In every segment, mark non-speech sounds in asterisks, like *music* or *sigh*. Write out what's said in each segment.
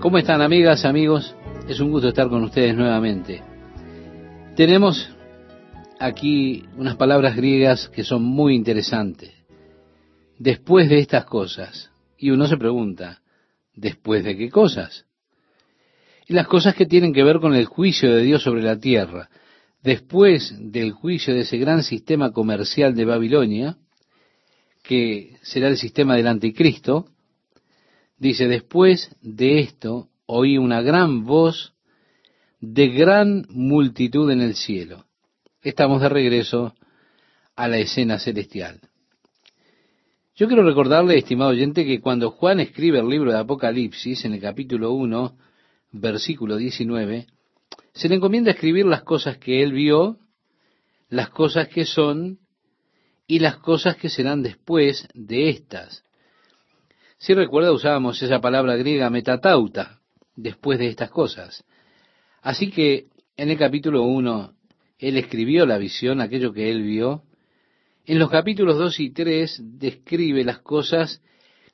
¿Cómo están amigas, amigos? Es un gusto estar con ustedes nuevamente. Tenemos aquí unas palabras griegas que son muy interesantes. Después de estas cosas, y uno se pregunta, ¿después de qué cosas? Y las cosas que tienen que ver con el juicio de Dios sobre la tierra. Después del juicio de ese gran sistema comercial de Babilonia, que será el sistema del anticristo, dice, después de esto oí una gran voz de gran multitud en el cielo. Estamos de regreso a la escena celestial. Yo quiero recordarle, estimado oyente, que cuando Juan escribe el libro de Apocalipsis, en el capítulo 1, versículo 19, se le encomienda escribir las cosas que él vio, las cosas que son y las cosas que serán después de estas. Si recuerda, usábamos esa palabra griega metatauta, después de estas cosas. Así que en el capítulo 1, él escribió la visión, aquello que él vio. En los capítulos 2 y 3 describe las cosas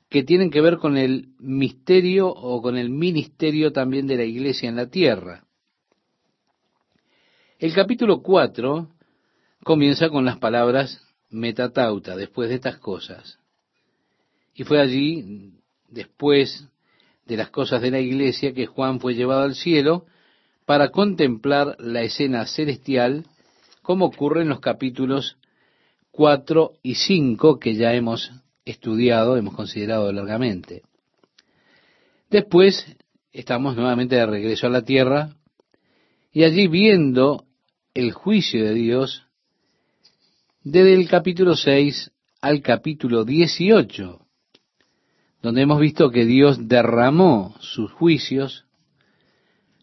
que tienen que ver con el misterio o con el ministerio también de la iglesia en la tierra. El capítulo 4 comienza con las palabras metatauta, después de estas cosas. Y fue allí, después de las cosas de la iglesia, que Juan fue llevado al cielo para contemplar la escena celestial, como ocurre en los capítulos 4 y 5 que ya hemos estudiado, hemos considerado largamente. Después estamos nuevamente de regreso a la tierra y allí viendo el juicio de Dios desde el capítulo 6 al capítulo 18, donde hemos visto que Dios derramó sus juicios,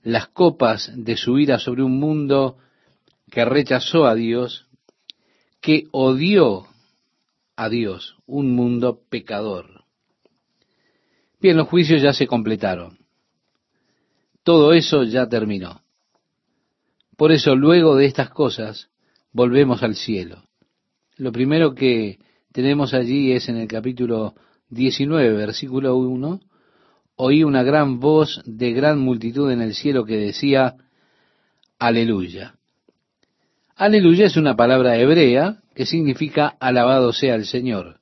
las copas de su ira sobre un mundo que rechazó a Dios, que odió a Dios, un mundo pecador. Bien, los juicios ya se completaron. Todo eso ya terminó. Por eso, luego de estas cosas, volvemos al cielo. Lo primero que tenemos allí es en el capítulo 19, versículo 1, oí una gran voz de gran multitud en el cielo que decía, aleluya. Aleluya es una palabra hebrea que significa alabado sea el Señor.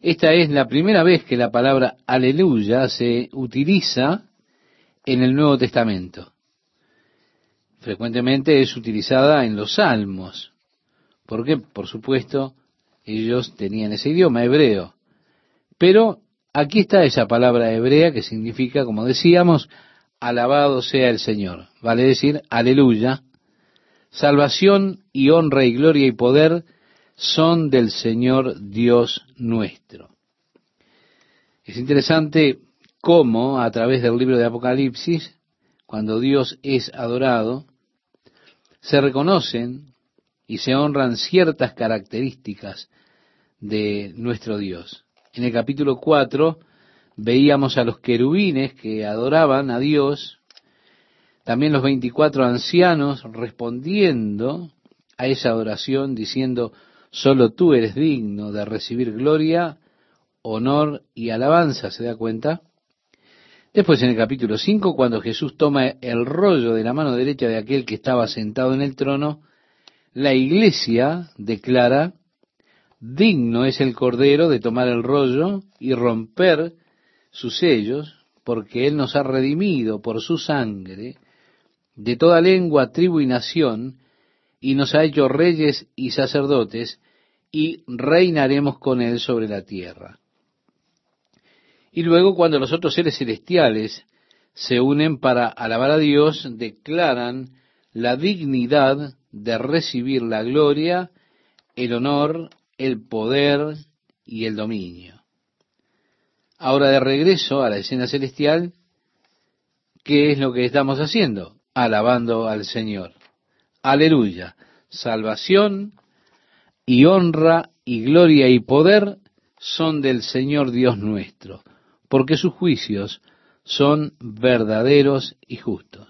Esta es la primera vez que la palabra aleluya se utiliza en el Nuevo Testamento. Frecuentemente es utilizada en los salmos, porque, por supuesto, ellos tenían ese idioma hebreo. Pero aquí está esa palabra hebrea que significa, como decíamos, alabado sea el Señor. Vale decir, aleluya. Salvación y honra y gloria y poder son del Señor Dios nuestro. Es interesante cómo a través del libro de Apocalipsis, cuando Dios es adorado, se reconocen y se honran ciertas características de nuestro Dios. En el capítulo 4 veíamos a los querubines que adoraban a Dios, también los 24 ancianos respondiendo a esa adoración diciendo, solo tú eres digno de recibir gloria, honor y alabanza, ¿se da cuenta? Después en el capítulo 5, cuando Jesús toma el rollo de la mano derecha de aquel que estaba sentado en el trono, la iglesia declara, digno es el Cordero de tomar el rollo y romper sus sellos, porque Él nos ha redimido por su sangre de toda lengua, tribu y nación, y nos ha hecho reyes y sacerdotes, y reinaremos con Él sobre la tierra. Y luego cuando los otros seres celestiales se unen para alabar a Dios, declaran la dignidad de recibir la gloria, el honor, el poder y el dominio. Ahora de regreso a la escena celestial, ¿qué es lo que estamos haciendo? Alabando al Señor. Aleluya. Salvación y honra y gloria y poder son del Señor Dios nuestro, porque sus juicios son verdaderos y justos.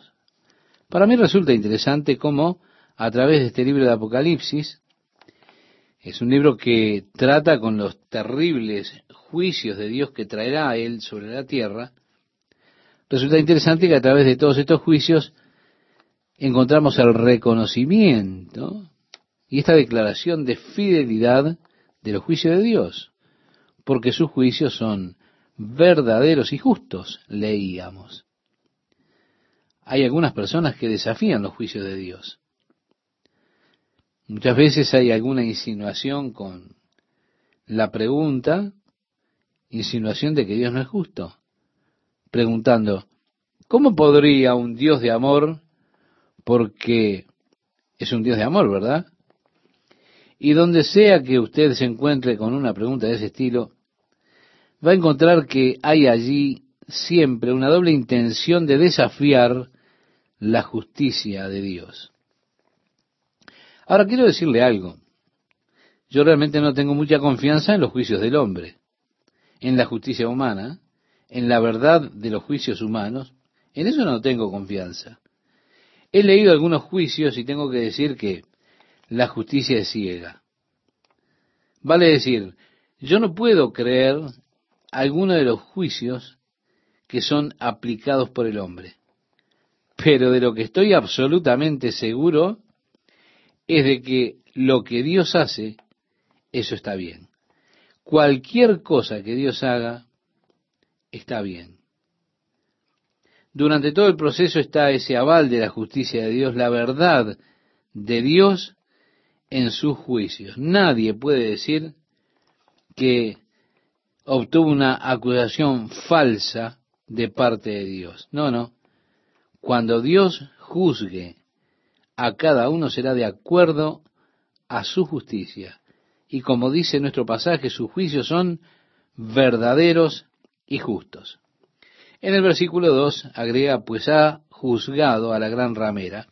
Para mí resulta interesante cómo a través de este libro de Apocalipsis, es un libro que trata con los terribles juicios de Dios que traerá a Él sobre la tierra, Resulta interesante que a través de todos estos juicios encontramos el reconocimiento y esta declaración de fidelidad de los juicios de Dios, porque sus juicios son verdaderos y justos, leíamos. Hay algunas personas que desafían los juicios de Dios. Muchas veces hay alguna insinuación con la pregunta, insinuación de que Dios no es justo, preguntando, ¿cómo podría un Dios de amor, porque es un Dios de amor, ¿verdad? Y donde sea que usted se encuentre con una pregunta de ese estilo, va a encontrar que hay allí siempre una doble intención de desafiar la justicia de Dios. Ahora quiero decirle algo. Yo realmente no tengo mucha confianza en los juicios del hombre, en la justicia humana, en la verdad de los juicios humanos. En eso no tengo confianza. He leído algunos juicios y tengo que decir que la justicia es ciega. Vale decir, yo no puedo creer alguno de los juicios que son aplicados por el hombre. Pero de lo que estoy absolutamente seguro es de que lo que Dios hace, eso está bien. Cualquier cosa que Dios haga, está bien. Durante todo el proceso está ese aval de la justicia de Dios, la verdad de Dios en sus juicios. Nadie puede decir que obtuvo una acusación falsa de parte de Dios. No, no. Cuando Dios juzgue a cada uno será de acuerdo a su justicia. Y como dice nuestro pasaje, sus juicios son verdaderos y justos. En el versículo 2 agrega, pues ha juzgado a la gran ramera,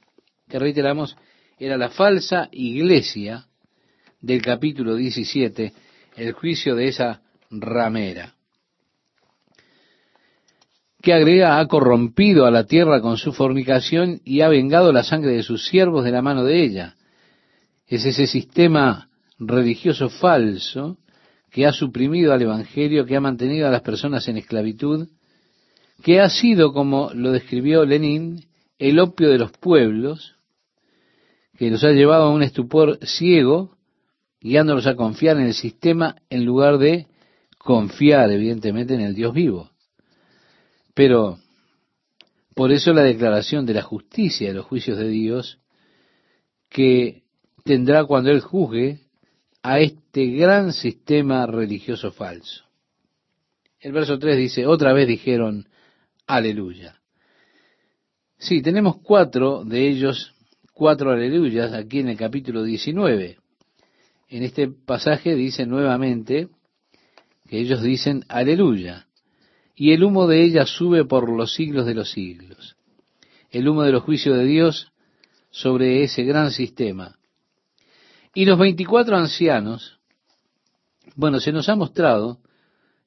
que reiteramos, era la falsa iglesia del capítulo 17, el juicio de esa ramera, que agrega, ha corrompido a la tierra con su fornicación y ha vengado la sangre de sus siervos de la mano de ella. Es ese sistema religioso falso que ha suprimido al Evangelio, que ha mantenido a las personas en esclavitud, que ha sido, como lo describió Lenin, el opio de los pueblos, que los ha llevado a un estupor ciego, guiándolos a confiar en el sistema en lugar de confiar, evidentemente, en el Dios vivo. Pero, por eso la declaración de la justicia de los juicios de Dios, que tendrá cuando Él juzgue a este gran sistema religioso falso. El verso 3 dice, otra vez dijeron, aleluya. Sí, tenemos cuatro de ellos, cuatro aleluyas aquí en el capítulo 19. En este pasaje dice nuevamente que ellos dicen aleluya. Y el humo de ella sube por los siglos de los siglos. El humo de los juicios de Dios sobre ese gran sistema. Y los 24 ancianos, bueno, se nos ha mostrado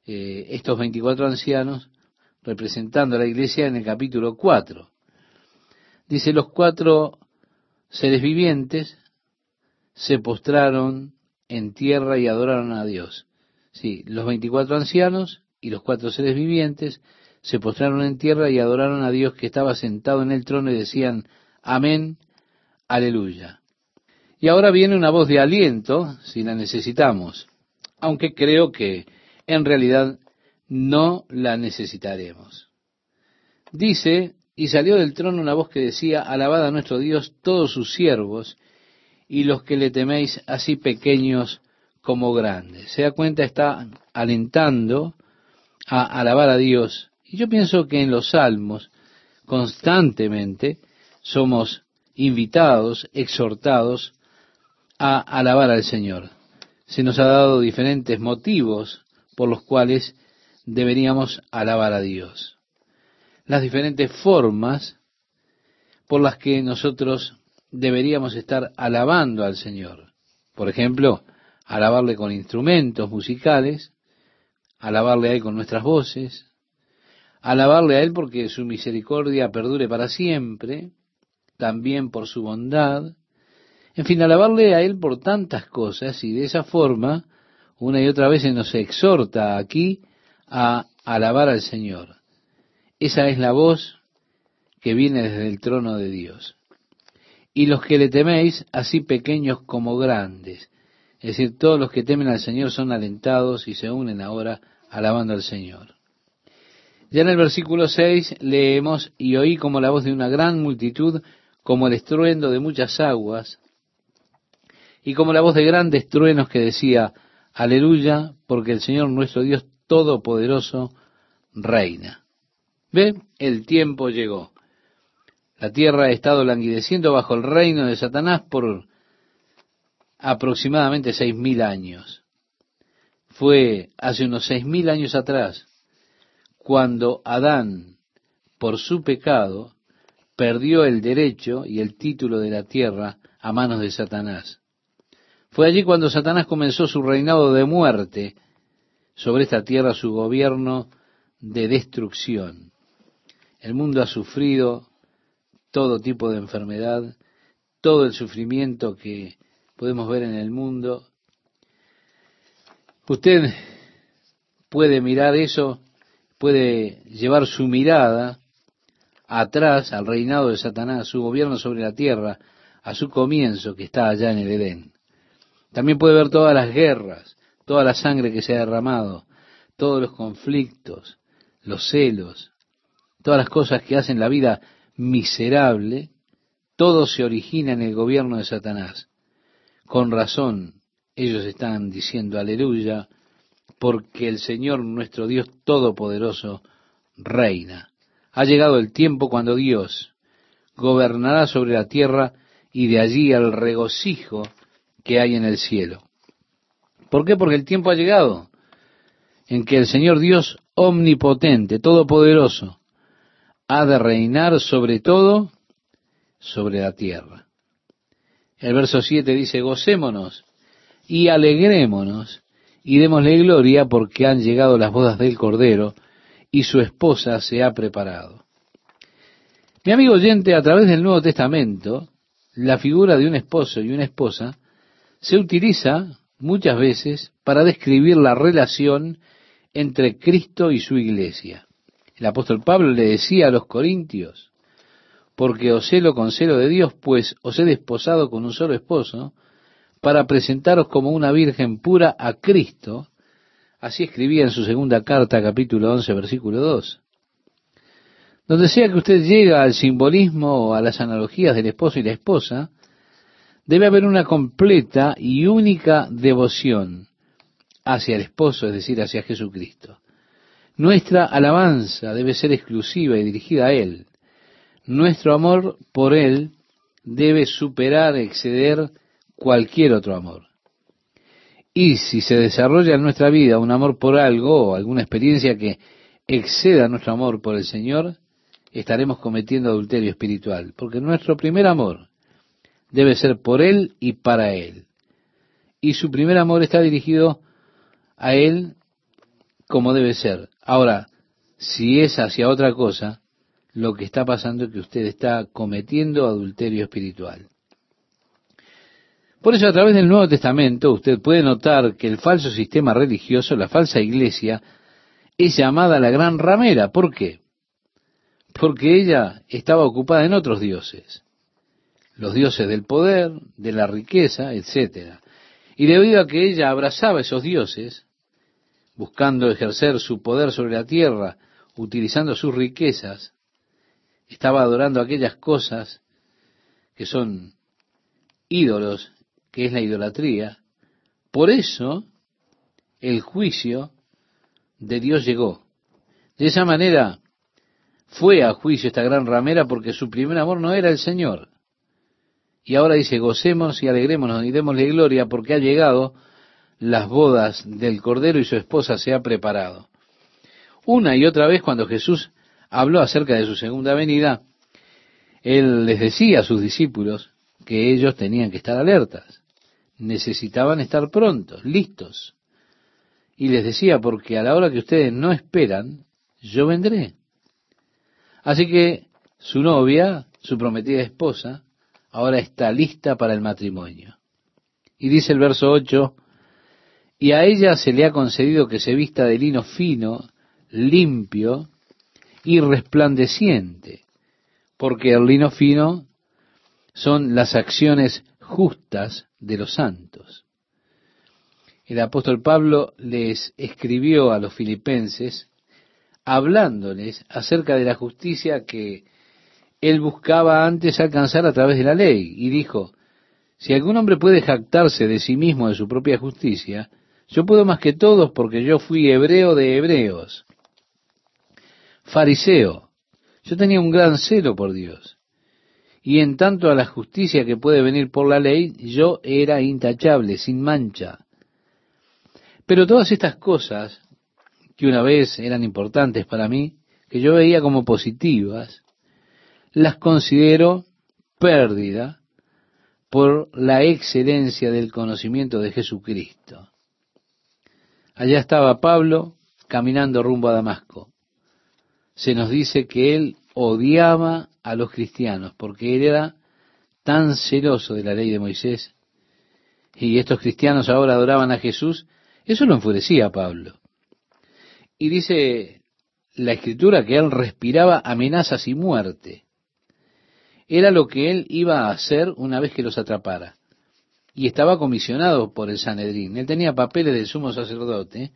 eh, estos 24 ancianos representando a la iglesia en el capítulo 4. Dice, los cuatro seres vivientes se postraron en tierra y adoraron a Dios. Sí, los 24 ancianos y los cuatro seres vivientes se postraron en tierra y adoraron a Dios que estaba sentado en el trono y decían, amén, aleluya. Y ahora viene una voz de aliento, si la necesitamos, aunque creo que en realidad no la necesitaremos. Dice, y salió del trono una voz que decía, alabad a nuestro Dios todos sus siervos y los que le teméis así pequeños como grandes. Se da cuenta, está alentando a alabar a Dios. Y yo pienso que en los salmos constantemente somos invitados, exhortados a alabar al Señor. Se nos ha dado diferentes motivos por los cuales deberíamos alabar a Dios. Las diferentes formas por las que nosotros deberíamos estar alabando al Señor. Por ejemplo, alabarle con instrumentos musicales, alabarle a Él con nuestras voces, alabarle a Él porque su misericordia perdure para siempre, también por su bondad, en fin, alabarle a Él por tantas cosas y de esa forma, una y otra vez se nos exhorta aquí a alabar al Señor. esa es la voz que viene desde el trono de Dios. Y los que le teméis, así pequeños como grandes. Es decir, todos los que temen al Señor son alentados y se unen ahora alabando al Señor. Ya en el versículo 6 leemos, y oí como la voz de una gran multitud, como el estruendo de muchas aguas, y como la voz de grandes truenos que decía, aleluya, porque el Señor nuestro Dios Todopoderoso reina. ¿Ve? El tiempo llegó. La tierra ha estado languideciendo bajo el reino de Satanás por aproximadamente seis mil años. Fue hace unos seis mil años atrás cuando Adán, por su pecado, perdió el derecho y el título de la tierra a manos de Satanás. Fue allí cuando Satanás comenzó su reinado de muerte sobre esta tierra, su gobierno de destrucción. El mundo ha sufrido todo tipo de enfermedad, todo el sufrimiento que podemos ver en el mundo. Usted puede mirar eso, puede llevar su mirada atrás al reinado de Satanás, su gobierno sobre la tierra, a su comienzo que está allá en el Edén. También puede ver todas las guerras, toda la sangre que se ha derramado, todos los conflictos, los celos, todas las cosas que hacen la vida miserable, todo se origina en el gobierno de Satanás. Con razón, ellos están diciendo aleluya, porque el Señor nuestro Dios Todopoderoso reina. Ha llegado el tiempo cuando Dios gobernará sobre la tierra y de allí el regocijo que hay en el cielo. ¿Por qué? Porque el tiempo ha llegado en que el Señor Dios omnipotente, todopoderoso, ha de reinar sobre todo sobre la tierra. El verso 7 dice, gocémonos y alegrémonos y démosle gloria porque han llegado las bodas del Cordero y su esposa se ha preparado. Mi amigo oyente, a través del Nuevo Testamento, la figura de un esposo y una esposa se utiliza muchas veces para describir la relación entre Cristo y su iglesia. El apóstol Pablo le decía a los corintios, porque os celo con celo de Dios, pues os he desposado con un solo esposo, para presentaros como una virgen pura a Cristo. Así escribía en su segunda carta, capítulo 11, versículo 2. Donde sea que usted llega al simbolismo o a las analogías del esposo y la esposa, debe haber una completa y única devoción hacia el esposo, es decir, hacia Jesucristo. Nuestra alabanza debe ser exclusiva y dirigida a Él. Nuestro amor por Él debe superar, exceder cualquier otro amor. Y si se desarrolla en nuestra vida un amor por algo o alguna experiencia que exceda nuestro amor por el Señor, estaremos cometiendo adulterio espiritual, porque nuestro primer amor debe ser por Él y para Él. Y su primer amor está dirigido a Él como debe ser. Ahora, si es hacia otra cosa, lo que está pasando es que usted está cometiendo adulterio espiritual. Por eso a través del Nuevo Testamento usted puede notar que el falso sistema religioso, la falsa iglesia, es llamada la gran ramera. ¿Por qué? Porque ella estaba ocupada en otros dioses los dioses del poder, de la riqueza, etc. Y debido a que ella abrazaba esos dioses, buscando ejercer su poder sobre la tierra, utilizando sus riquezas, estaba adorando aquellas cosas que son ídolos, que es la idolatría. Por eso el juicio de Dios llegó. De esa manera fue a juicio esta gran ramera porque su primer amor no era el Señor. Y ahora dice, gocemos y alegrémonos y démosle gloria porque ha llegado las bodas del Cordero y su esposa se ha preparado. Una y otra vez cuando Jesús habló acerca de su segunda venida, Él les decía a sus discípulos que ellos tenían que estar alertas, necesitaban estar prontos, listos. Y les decía, porque a la hora que ustedes no esperan, yo vendré. Así que su novia, su prometida esposa, ahora está lista para el matrimonio. Y dice el verso 8, y a ella se le ha concedido que se vista de lino fino, limpio, y resplandeciente, porque el lino fino son las acciones justas de los santos. El apóstol Pablo les escribió a los filipenses hablándoles acerca de la justicia que él buscaba antes alcanzar a través de la ley, y dijo, si algún hombre puede jactarse de sí mismo de su propia justicia, yo puedo más que todos porque yo fui hebreo de hebreos, fariseo, yo tenía un gran celo por Dios, y en tanto a la justicia que puede venir por la ley, yo era intachable, sin mancha. Pero todas estas cosas, que una vez eran importantes para mí, que yo veía como positivas, las considero pérdida por la excelencia del conocimiento de Jesucristo. Allá estaba Pablo caminando rumbo a Damasco. Se nos dice que él odiaba a los cristianos porque él era tan celoso de la ley de Moisés y estos cristianos ahora adoraban a Jesús, eso lo enfurecía a Pablo. Y dice la escritura que él respiraba amenazas y muerte era lo que él iba a hacer una vez que los atrapara. Y estaba comisionado por el Sanedrín. Él tenía papeles del sumo sacerdote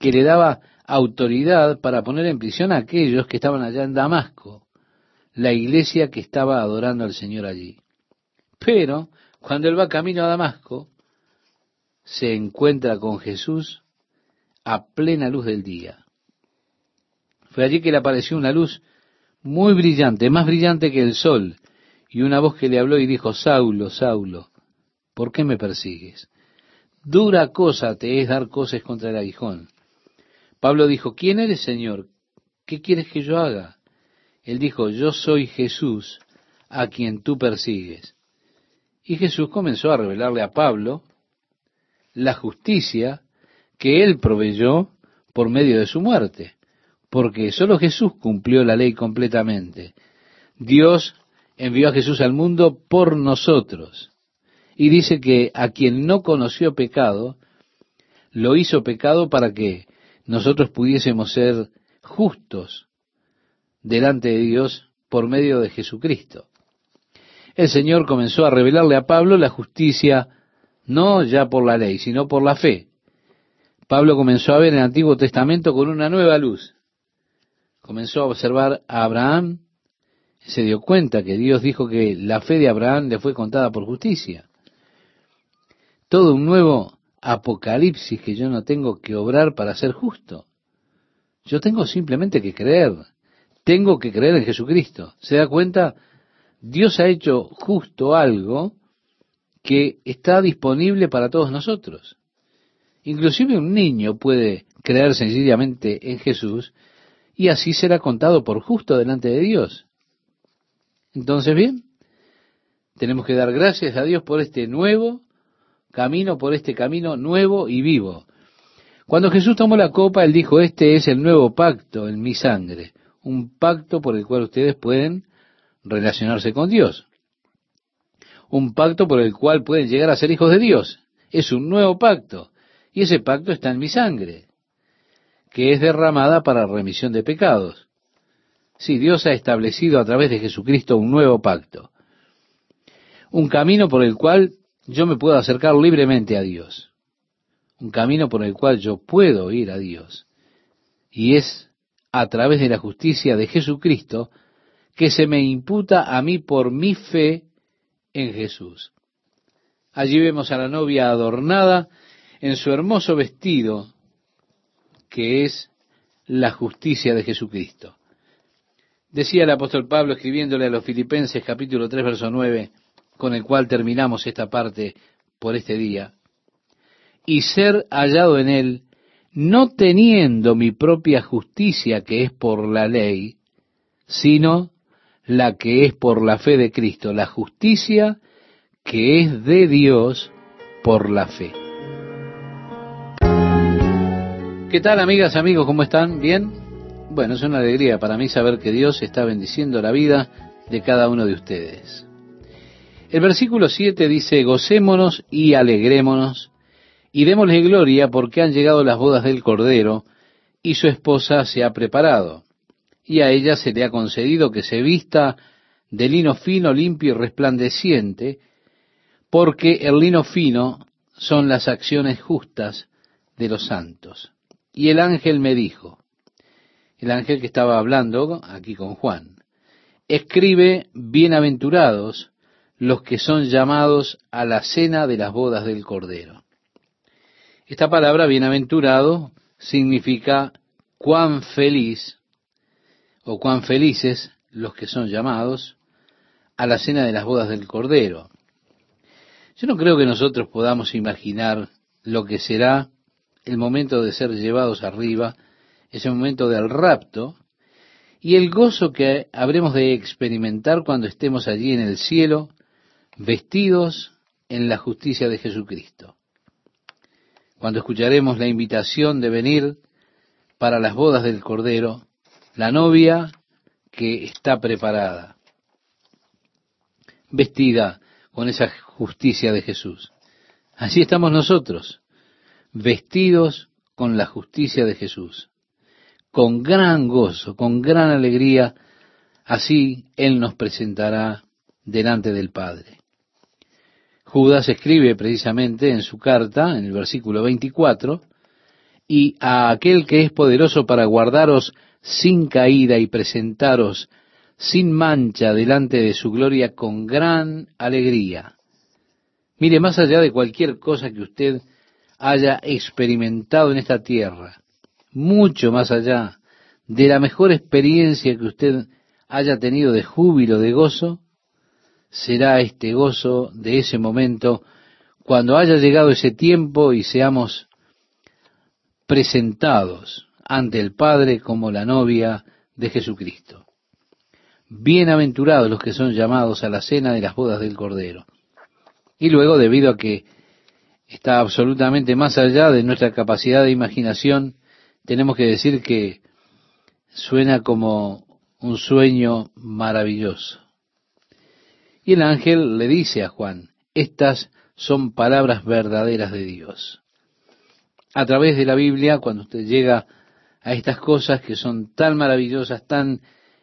que le daba autoridad para poner en prisión a aquellos que estaban allá en Damasco, la iglesia que estaba adorando al Señor allí. Pero cuando él va camino a Damasco, se encuentra con Jesús a plena luz del día. Fue allí que le apareció una luz muy brillante, más brillante que el sol, y una voz que le habló y dijo, Saulo, Saulo, ¿por qué me persigues? Dura cosa te es dar cosas contra el aguijón. Pablo dijo, ¿quién eres, Señor? ¿Qué quieres que yo haga? Él dijo, yo soy Jesús, a quien tú persigues. Y Jesús comenzó a revelarle a Pablo la justicia que él proveyó por medio de su muerte porque solo Jesús cumplió la ley completamente. Dios envió a Jesús al mundo por nosotros. Y dice que a quien no conoció pecado, lo hizo pecado para que nosotros pudiésemos ser justos delante de Dios por medio de Jesucristo. El Señor comenzó a revelarle a Pablo la justicia no ya por la ley, sino por la fe. Pablo comenzó a ver el Antiguo Testamento con una nueva luz comenzó a observar a Abraham, se dio cuenta que Dios dijo que la fe de Abraham le fue contada por justicia. Todo un nuevo apocalipsis que yo no tengo que obrar para ser justo. Yo tengo simplemente que creer. Tengo que creer en Jesucristo. ¿Se da cuenta? Dios ha hecho justo algo que está disponible para todos nosotros. Inclusive un niño puede creer sencillamente en Jesús y así será contado por justo delante de Dios. Entonces, bien, tenemos que dar gracias a Dios por este nuevo camino, por este camino nuevo y vivo. Cuando Jesús tomó la copa, Él dijo, este es el nuevo pacto en mi sangre, un pacto por el cual ustedes pueden relacionarse con Dios, un pacto por el cual pueden llegar a ser hijos de Dios. Es un nuevo pacto, y ese pacto está en mi sangre que es derramada para remisión de pecados. Sí, Dios ha establecido a través de Jesucristo un nuevo pacto, un camino por el cual yo me puedo acercar libremente a Dios, un camino por el cual yo puedo ir a Dios, y es a través de la justicia de Jesucristo que se me imputa a mí por mi fe en Jesús. Allí vemos a la novia adornada en su hermoso vestido que es la justicia de Jesucristo. Decía el apóstol Pablo escribiéndole a los Filipenses capítulo 3 verso 9, con el cual terminamos esta parte por este día, y ser hallado en él, no teniendo mi propia justicia que es por la ley, sino la que es por la fe de Cristo, la justicia que es de Dios por la fe. ¿Qué tal amigas, amigos? ¿Cómo están? ¿Bien? Bueno, es una alegría para mí saber que Dios está bendiciendo la vida de cada uno de ustedes. El versículo 7 dice, gocémonos y alegrémonos y démosle gloria porque han llegado las bodas del Cordero y su esposa se ha preparado. y a ella se le ha concedido que se vista de lino fino, limpio y resplandeciente, porque el lino fino son las acciones justas de los santos. Y el ángel me dijo, el ángel que estaba hablando aquí con Juan, escribe, bienaventurados los que son llamados a la cena de las bodas del Cordero. Esta palabra, bienaventurado, significa cuán feliz o cuán felices los que son llamados a la cena de las bodas del Cordero. Yo no creo que nosotros podamos imaginar lo que será el momento de ser llevados arriba, ese momento del rapto, y el gozo que habremos de experimentar cuando estemos allí en el cielo, vestidos en la justicia de Jesucristo. Cuando escucharemos la invitación de venir para las bodas del Cordero, la novia que está preparada, vestida con esa justicia de Jesús. Así estamos nosotros, vestidos con la justicia de Jesús, con gran gozo, con gran alegría, así Él nos presentará delante del Padre. Judas escribe precisamente en su carta, en el versículo 24, y a aquel que es poderoso para guardaros sin caída y presentaros sin mancha delante de su gloria con gran alegría. Mire, más allá de cualquier cosa que usted haya experimentado en esta tierra, mucho más allá de la mejor experiencia que usted haya tenido de júbilo, de gozo, será este gozo de ese momento cuando haya llegado ese tiempo y seamos presentados ante el Padre como la novia de Jesucristo. Bienaventurados los que son llamados a la cena de las bodas del Cordero. Y luego, debido a que está absolutamente más allá de nuestra capacidad de imaginación, tenemos que decir que suena como un sueño maravilloso. Y el ángel le dice a Juan, estas son palabras verdaderas de Dios. A través de la Biblia, cuando usted llega a estas cosas que son tan maravillosas, tan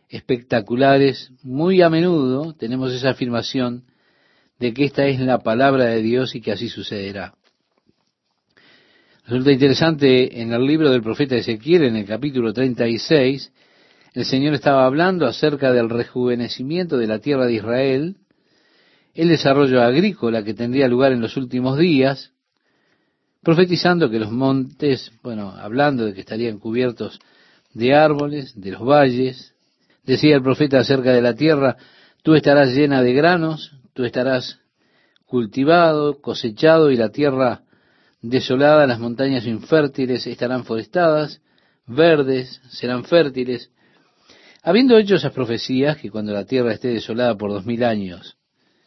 espectaculares, muy a menudo tenemos esa afirmación de que esta es la palabra de Dios y que así sucederá. Resulta interesante en el libro del profeta Ezequiel, en el capítulo 36, el Señor estaba hablando acerca del rejuvenecimiento de la tierra de Israel, el desarrollo agrícola que tendría lugar en los últimos días, profetizando que los montes, bueno, hablando de que estarían cubiertos de árboles, de los valles, decía el profeta acerca de la tierra, tú estarás llena de granos, tú estarás cultivado, cosechado y la tierra desolada, las montañas infértiles estarán forestadas, verdes serán fértiles. Habiendo hecho esas profecías, que cuando la tierra esté desolada por dos mil años,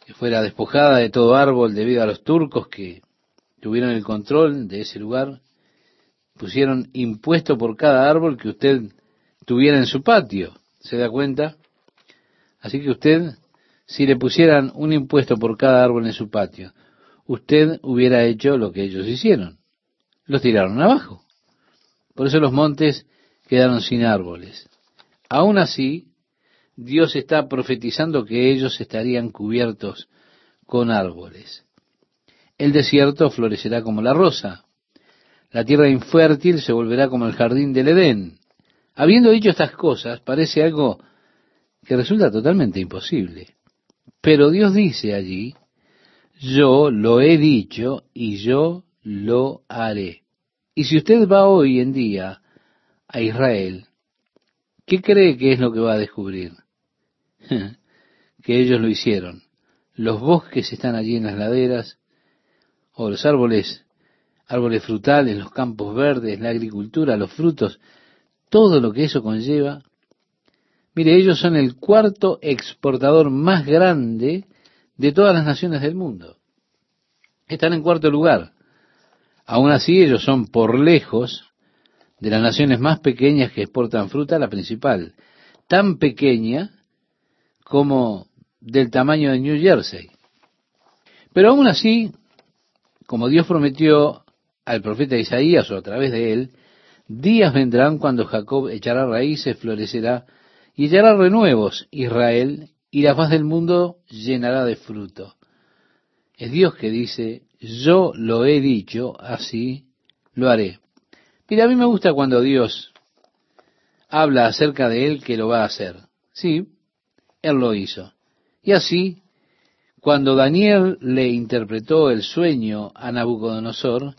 que fuera despojada de todo árbol debido a los turcos que tuvieron el control de ese lugar, pusieron impuesto por cada árbol que usted tuviera en su patio. ¿Se da cuenta? Así que usted, si le pusieran un impuesto por cada árbol en su patio, usted hubiera hecho lo que ellos hicieron. Los tiraron abajo. Por eso los montes quedaron sin árboles. Aún así, Dios está profetizando que ellos estarían cubiertos con árboles. El desierto florecerá como la rosa. La tierra infértil se volverá como el jardín del Edén. Habiendo dicho estas cosas, parece algo que resulta totalmente imposible. Pero Dios dice allí, yo lo he dicho y yo lo haré. Y si usted va hoy en día a Israel, ¿qué cree que es lo que va a descubrir? *laughs* que ellos lo hicieron. Los bosques están allí en las laderas, o los árboles, árboles frutales, los campos verdes, la agricultura, los frutos, todo lo que eso conlleva. Mire, ellos son el cuarto exportador más grande de todas las naciones del mundo. Están en cuarto lugar. Aún así, ellos son por lejos de las naciones más pequeñas que exportan fruta, la principal. Tan pequeña como del tamaño de New Jersey. Pero aún así, como Dios prometió al profeta Isaías o a través de él, días vendrán cuando Jacob echará raíces, florecerá y hallará renuevos Israel, y la faz del mundo llenará de fruto. Es Dios que dice, yo lo he dicho, así lo haré. Mira, a mí me gusta cuando Dios habla acerca de Él que lo va a hacer. Sí, Él lo hizo. Y así, cuando Daniel le interpretó el sueño a Nabucodonosor,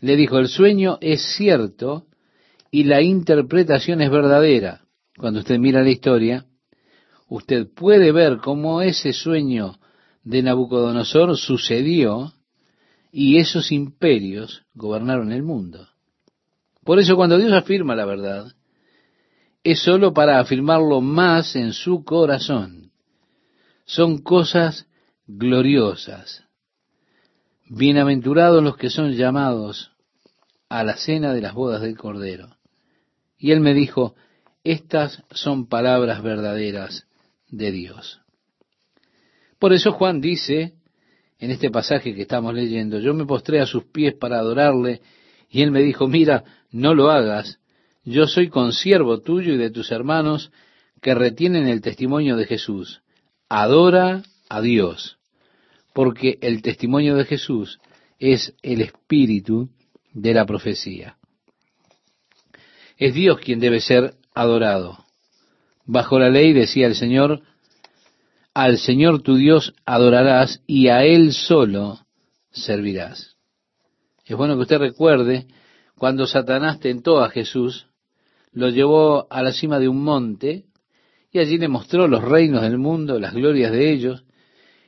le dijo, el sueño es cierto y la interpretación es verdadera. Cuando usted mira la historia, usted puede ver cómo ese sueño de Nabucodonosor sucedió y esos imperios gobernaron el mundo. Por eso cuando Dios afirma la verdad, es sólo para afirmarlo más en su corazón. Son cosas gloriosas. Bienaventurados los que son llamados a la cena de las bodas del Cordero. Y él me dijo, estas son palabras verdaderas de Dios. Por eso Juan dice, en este pasaje que estamos leyendo, yo me postré a sus pies para adorarle, y él me dijo, mira, no lo hagas, yo soy consiervo tuyo y de tus hermanos que retienen el testimonio de Jesús. Adora a Dios, porque el testimonio de Jesús es el espíritu de la profecía. Es Dios quien debe ser adorado. Bajo la ley decía el Señor, al Señor tu Dios adorarás y a Él solo servirás. Es bueno que usted recuerde cuando Satanás tentó a Jesús, lo llevó a la cima de un monte y allí le mostró los reinos del mundo, las glorias de ellos,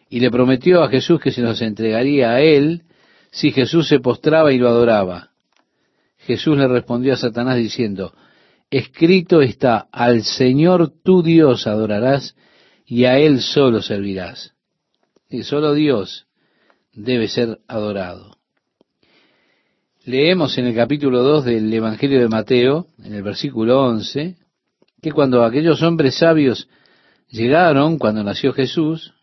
y le prometió a Jesús que se los entregaría a él si Jesús se postraba y lo adoraba. Jesús le respondió a Satanás diciendo, escrito está, al Señor tu Dios adorarás y a Él solo servirás. Y solo Dios debe ser adorado. Leemos en el capítulo 2 del Evangelio de Mateo, en el versículo 11, que cuando aquellos hombres sabios llegaron, cuando nació Jesús,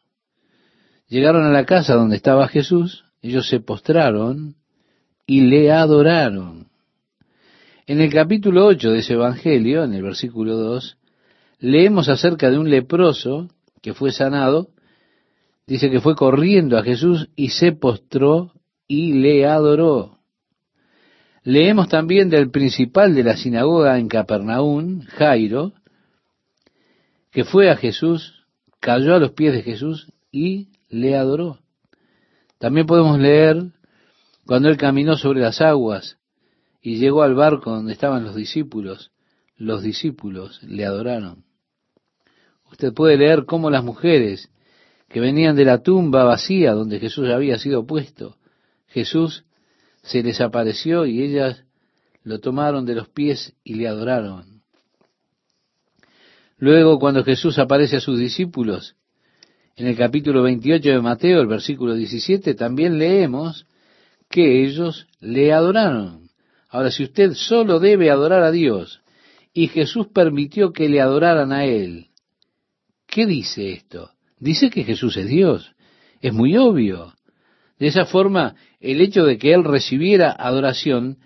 llegaron a la casa donde estaba Jesús, ellos se postraron y le adoraron. En el capítulo 8 de ese Evangelio, en el versículo 2, leemos acerca de un leproso que fue sanado, dice que fue corriendo a Jesús y se postró y le adoró. Leemos también del principal de la sinagoga en Capernaum, Jairo, que fue a Jesús, cayó a los pies de Jesús y le adoró. También podemos leer cuando él caminó sobre las aguas y llegó al barco donde estaban los discípulos, los discípulos le adoraron. Usted puede leer cómo las mujeres que venían de la tumba vacía donde Jesús había sido puesto, Jesús se les apareció y ellas lo tomaron de los pies y le adoraron. Luego, cuando Jesús aparece a sus discípulos, en el capítulo 28 de Mateo, el versículo 17, también leemos que ellos le adoraron. Ahora, si usted solo debe adorar a Dios y Jesús permitió que le adoraran a Él, ¿qué dice esto? Dice que Jesús es Dios. Es muy obvio. De esa forma, el hecho de que Él recibiera adoración,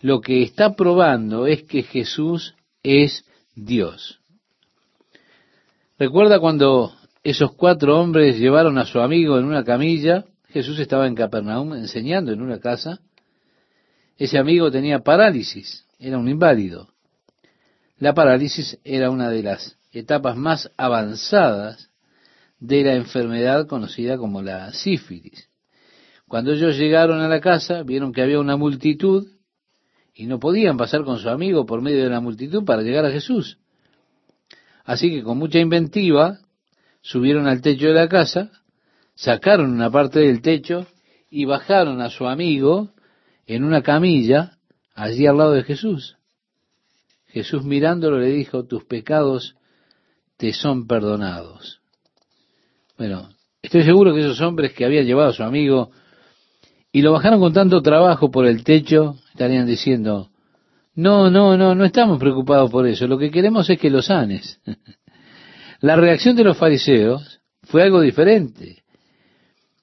lo que está probando es que Jesús es Dios. Recuerda cuando esos cuatro hombres llevaron a su amigo en una camilla, Jesús estaba en Capernaum enseñando en una casa, ese amigo tenía parálisis, era un inválido. La parálisis era una de las etapas más avanzadas de la enfermedad conocida como la sífilis. Cuando ellos llegaron a la casa, vieron que había una multitud y no podían pasar con su amigo por medio de la multitud para llegar a Jesús. Así que con mucha inventiva subieron al techo de la casa, sacaron una parte del techo y bajaron a su amigo en una camilla allí al lado de Jesús. Jesús mirándolo le dijo, tus pecados te son perdonados. Bueno, estoy seguro que esos hombres que habían llevado a su amigo y lo bajaron con tanto trabajo por el techo, estarían diciendo, no, no, no, no estamos preocupados por eso, lo que queremos es que lo sanes. *laughs* La reacción de los fariseos fue algo diferente.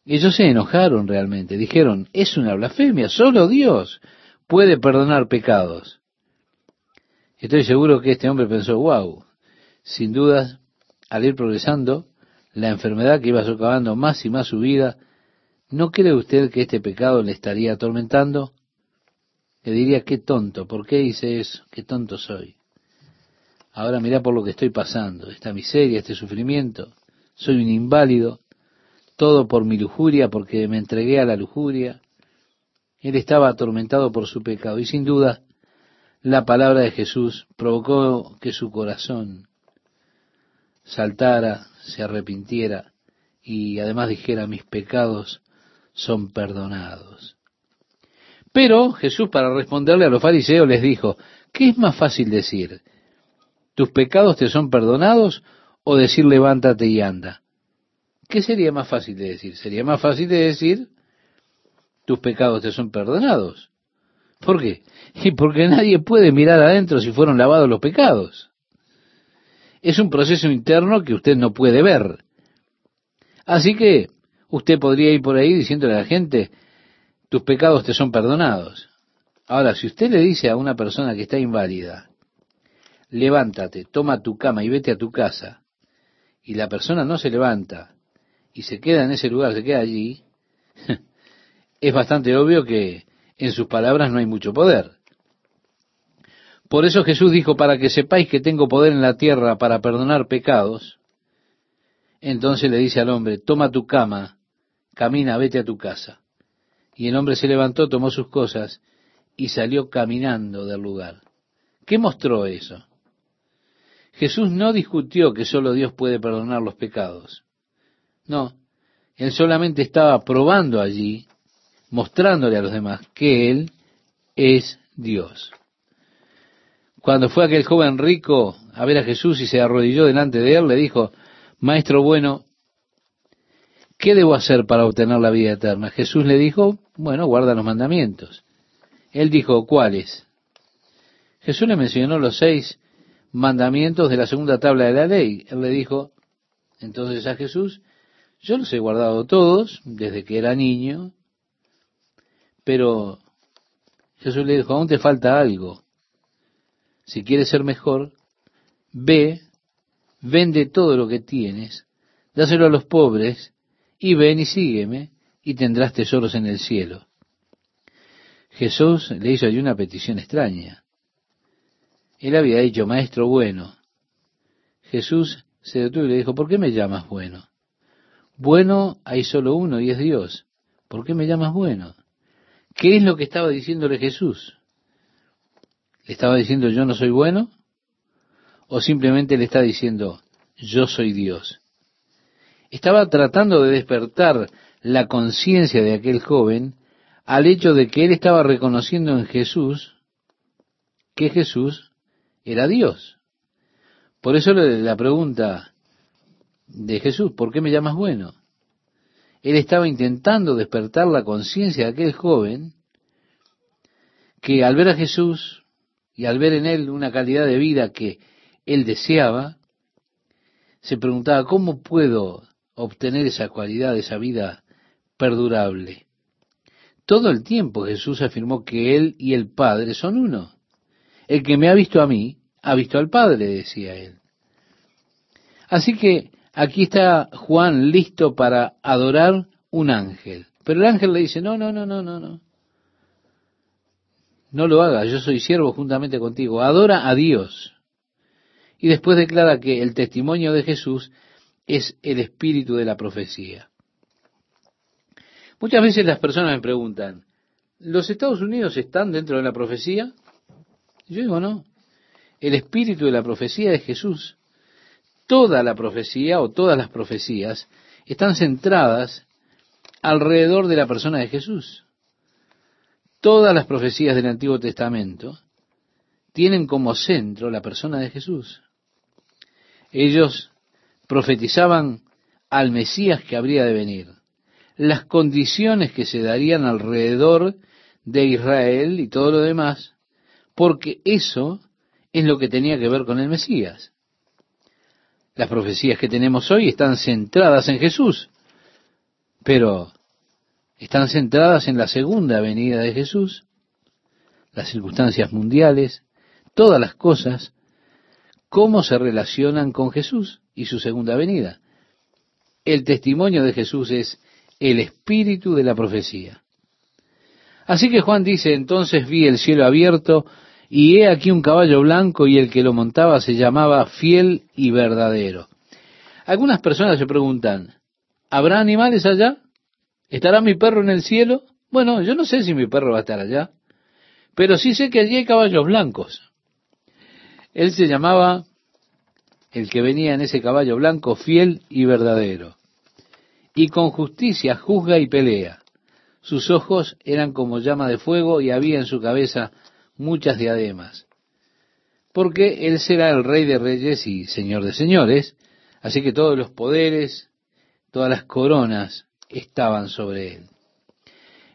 Ellos se enojaron realmente, dijeron, es una blasfemia, solo Dios puede perdonar pecados. Estoy seguro que este hombre pensó, wow, Sin duda, al ir progresando, la enfermedad que iba socavando más y más su vida, ¿no cree usted que este pecado le estaría atormentando? Le diría, qué tonto, ¿por qué hice eso? Qué tonto soy. Ahora mira por lo que estoy pasando, esta miseria, este sufrimiento. Soy un inválido, todo por mi lujuria, porque me entregué a la lujuria. Él estaba atormentado por su pecado y sin duda la palabra de Jesús provocó que su corazón saltara, se arrepintiera y además dijera mis pecados son perdonados. Pero Jesús para responderle a los fariseos les dijo, ¿qué es más fácil decir? ¿Tus pecados te son perdonados o decir levántate y anda? ¿Qué sería más fácil de decir? Sería más fácil de decir tus pecados te son perdonados. ¿Por qué? Y porque nadie puede mirar adentro si fueron lavados los pecados. Es un proceso interno que usted no puede ver. Así que usted podría ir por ahí diciéndole a la gente, tus pecados te son perdonados. Ahora, si usted le dice a una persona que está inválida, levántate, toma tu cama y vete a tu casa, y la persona no se levanta y se queda en ese lugar, se queda allí, *laughs* es bastante obvio que en sus palabras no hay mucho poder. Por eso Jesús dijo, para que sepáis que tengo poder en la tierra para perdonar pecados, entonces le dice al hombre, toma tu cama, camina, vete a tu casa. Y el hombre se levantó, tomó sus cosas y salió caminando del lugar. ¿Qué mostró eso? Jesús no discutió que solo Dios puede perdonar los pecados. No, él solamente estaba probando allí, mostrándole a los demás que Él es Dios. Cuando fue aquel joven rico a ver a Jesús y se arrodilló delante de él, le dijo, Maestro bueno, ¿qué debo hacer para obtener la vida eterna? Jesús le dijo, bueno, guarda los mandamientos. Él dijo, ¿cuáles? Jesús le mencionó los seis mandamientos de la segunda tabla de la ley. Él le dijo, entonces a Jesús, yo los he guardado todos desde que era niño, pero Jesús le dijo, aún te falta algo si quieres ser mejor, ve, vende todo lo que tienes, dáselo a los pobres, y ven y sígueme, y tendrás tesoros en el cielo. Jesús le hizo allí una petición extraña. Él había dicho, maestro bueno. Jesús se detuvo y le dijo, ¿por qué me llamas bueno? Bueno hay solo uno y es Dios. ¿Por qué me llamas bueno? ¿Qué es lo que estaba diciéndole Jesús? ¿Le estaba diciendo yo no soy bueno? ¿O simplemente le está diciendo yo soy Dios? Estaba tratando de despertar la conciencia de aquel joven al hecho de que él estaba reconociendo en Jesús que Jesús era Dios. Por eso la pregunta de Jesús, ¿por qué me llamas bueno? Él estaba intentando despertar la conciencia de aquel joven que al ver a Jesús y al ver en él una calidad de vida que él deseaba, se preguntaba, ¿cómo puedo obtener esa cualidad, esa vida perdurable? Todo el tiempo Jesús afirmó que él y el Padre son uno. El que me ha visto a mí, ha visto al Padre, decía él. Así que aquí está Juan listo para adorar un ángel. Pero el ángel le dice, no, no, no, no, no, no no lo hagas, yo soy siervo juntamente contigo, adora a Dios. Y después declara que el testimonio de Jesús es el espíritu de la profecía. Muchas veces las personas me preguntan, ¿los Estados Unidos están dentro de la profecía? Yo digo, no. El espíritu de la profecía es Jesús. Toda la profecía o todas las profecías están centradas alrededor de la persona de Jesús. Todas las profecías del Antiguo Testamento tienen como centro la persona de Jesús. Ellos profetizaban al Mesías que habría de venir, las condiciones que se darían alrededor de Israel y todo lo demás, porque eso es lo que tenía que ver con el Mesías. Las profecías que tenemos hoy están centradas en Jesús, pero están centradas en la segunda venida de Jesús, las circunstancias mundiales, todas las cosas cómo se relacionan con Jesús y su segunda venida. El testimonio de Jesús es el espíritu de la profecía. Así que Juan dice, entonces vi el cielo abierto y he aquí un caballo blanco y el que lo montaba se llamaba fiel y verdadero. Algunas personas se preguntan, ¿habrá animales allá? ¿Estará mi perro en el cielo? Bueno, yo no sé si mi perro va a estar allá, pero sí sé que allí hay caballos blancos. Él se llamaba, el que venía en ese caballo blanco, fiel y verdadero. Y con justicia juzga y pelea. Sus ojos eran como llama de fuego y había en su cabeza muchas diademas. Porque él será el rey de reyes y señor de señores, así que todos los poderes, todas las coronas estaban sobre él.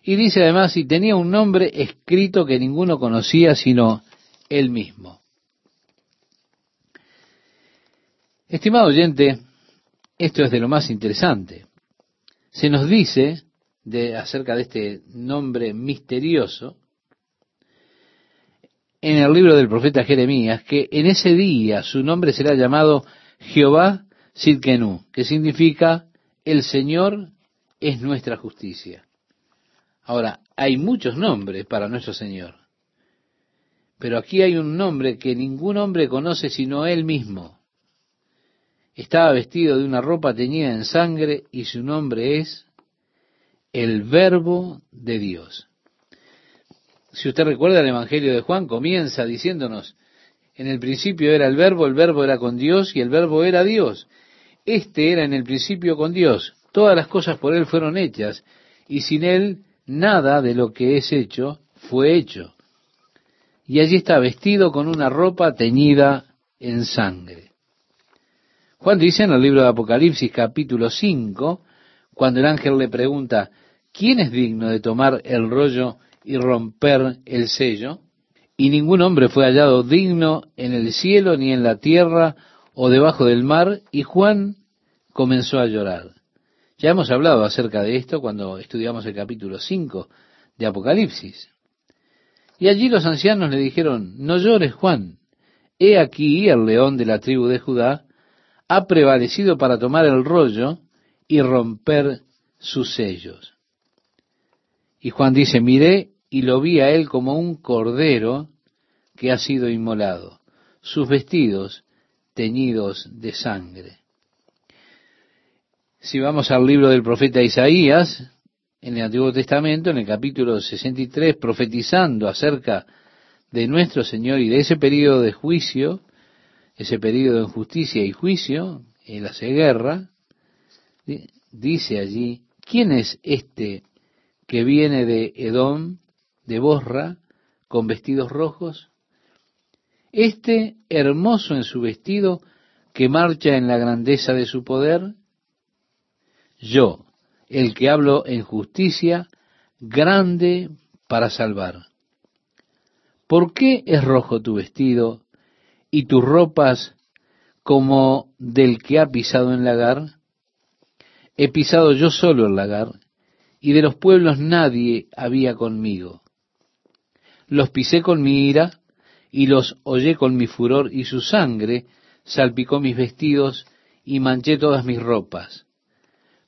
Y dice además, y tenía un nombre escrito que ninguno conocía sino él mismo. Estimado oyente, esto es de lo más interesante. Se nos dice de, acerca de este nombre misterioso en el libro del profeta Jeremías que en ese día su nombre será llamado Jehová Sidkenu, que significa el Señor es nuestra justicia. Ahora, hay muchos nombres para nuestro Señor, pero aquí hay un nombre que ningún hombre conoce sino Él mismo. Estaba vestido de una ropa teñida en sangre y su nombre es el Verbo de Dios. Si usted recuerda el Evangelio de Juan, comienza diciéndonos, en el principio era el verbo, el verbo era con Dios y el verbo era Dios. Este era en el principio con Dios. Todas las cosas por Él fueron hechas y sin Él nada de lo que es hecho fue hecho. Y allí está vestido con una ropa teñida en sangre. Juan dice en el libro de Apocalipsis capítulo 5, cuando el ángel le pregunta, ¿quién es digno de tomar el rollo y romper el sello? Y ningún hombre fue hallado digno en el cielo, ni en la tierra, o debajo del mar, y Juan comenzó a llorar. Ya hemos hablado acerca de esto cuando estudiamos el capítulo 5 de Apocalipsis. Y allí los ancianos le dijeron, no llores, Juan, he aquí el león de la tribu de Judá ha prevalecido para tomar el rollo y romper sus sellos. Y Juan dice, miré y lo vi a él como un cordero que ha sido inmolado, sus vestidos teñidos de sangre. Si vamos al libro del profeta Isaías, en el Antiguo Testamento, en el capítulo 63, profetizando acerca de nuestro Señor y de ese periodo de juicio, ese periodo de justicia y juicio, en la guerra, dice allí, ¿quién es este que viene de Edom, de Borra, con vestidos rojos? Este hermoso en su vestido, que marcha en la grandeza de su poder. Yo, el que hablo en justicia, grande para salvar. ¿Por qué es rojo tu vestido y tus ropas como del que ha pisado en lagar? He pisado yo solo el lagar, y de los pueblos nadie había conmigo. Los pisé con mi ira, y los hollé con mi furor, y su sangre salpicó mis vestidos, y manché todas mis ropas.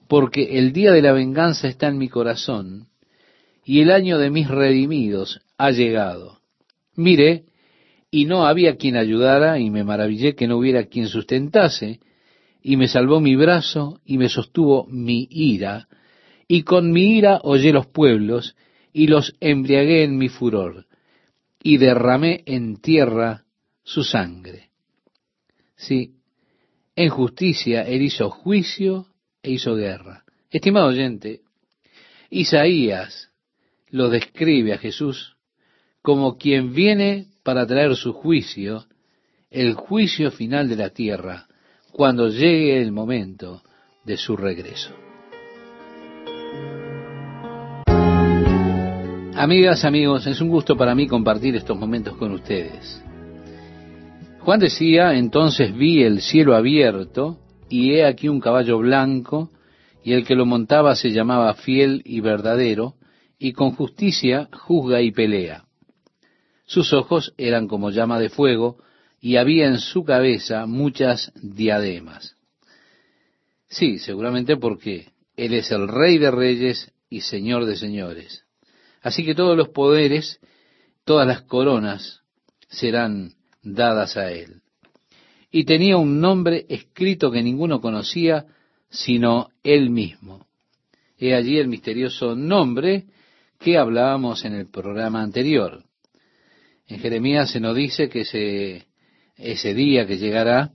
Porque el día de la venganza está en mi corazón, y el año de mis redimidos ha llegado. Mire, y no había quien ayudara, y me maravillé que no hubiera quien sustentase, y me salvó mi brazo y me sostuvo mi ira, y con mi ira hollé los pueblos y los embriagué en mi furor, y derramé en tierra su sangre. Sí, en justicia él hizo juicio e hizo guerra. Estimado oyente, Isaías lo describe a Jesús como quien viene para traer su juicio, el juicio final de la tierra, cuando llegue el momento de su regreso. Amigas, amigos, es un gusto para mí compartir estos momentos con ustedes. Juan decía, entonces vi el cielo abierto y he aquí un caballo blanco y el que lo montaba se llamaba fiel y verdadero y con justicia juzga y pelea. Sus ojos eran como llama de fuego y había en su cabeza muchas diademas. Sí, seguramente porque Él es el Rey de Reyes y Señor de Señores. Así que todos los poderes, todas las coronas serán dadas a Él. Y tenía un nombre escrito que ninguno conocía, sino Él mismo. He allí el misterioso nombre que hablábamos en el programa anterior. En Jeremías se nos dice que ese, ese día que llegará,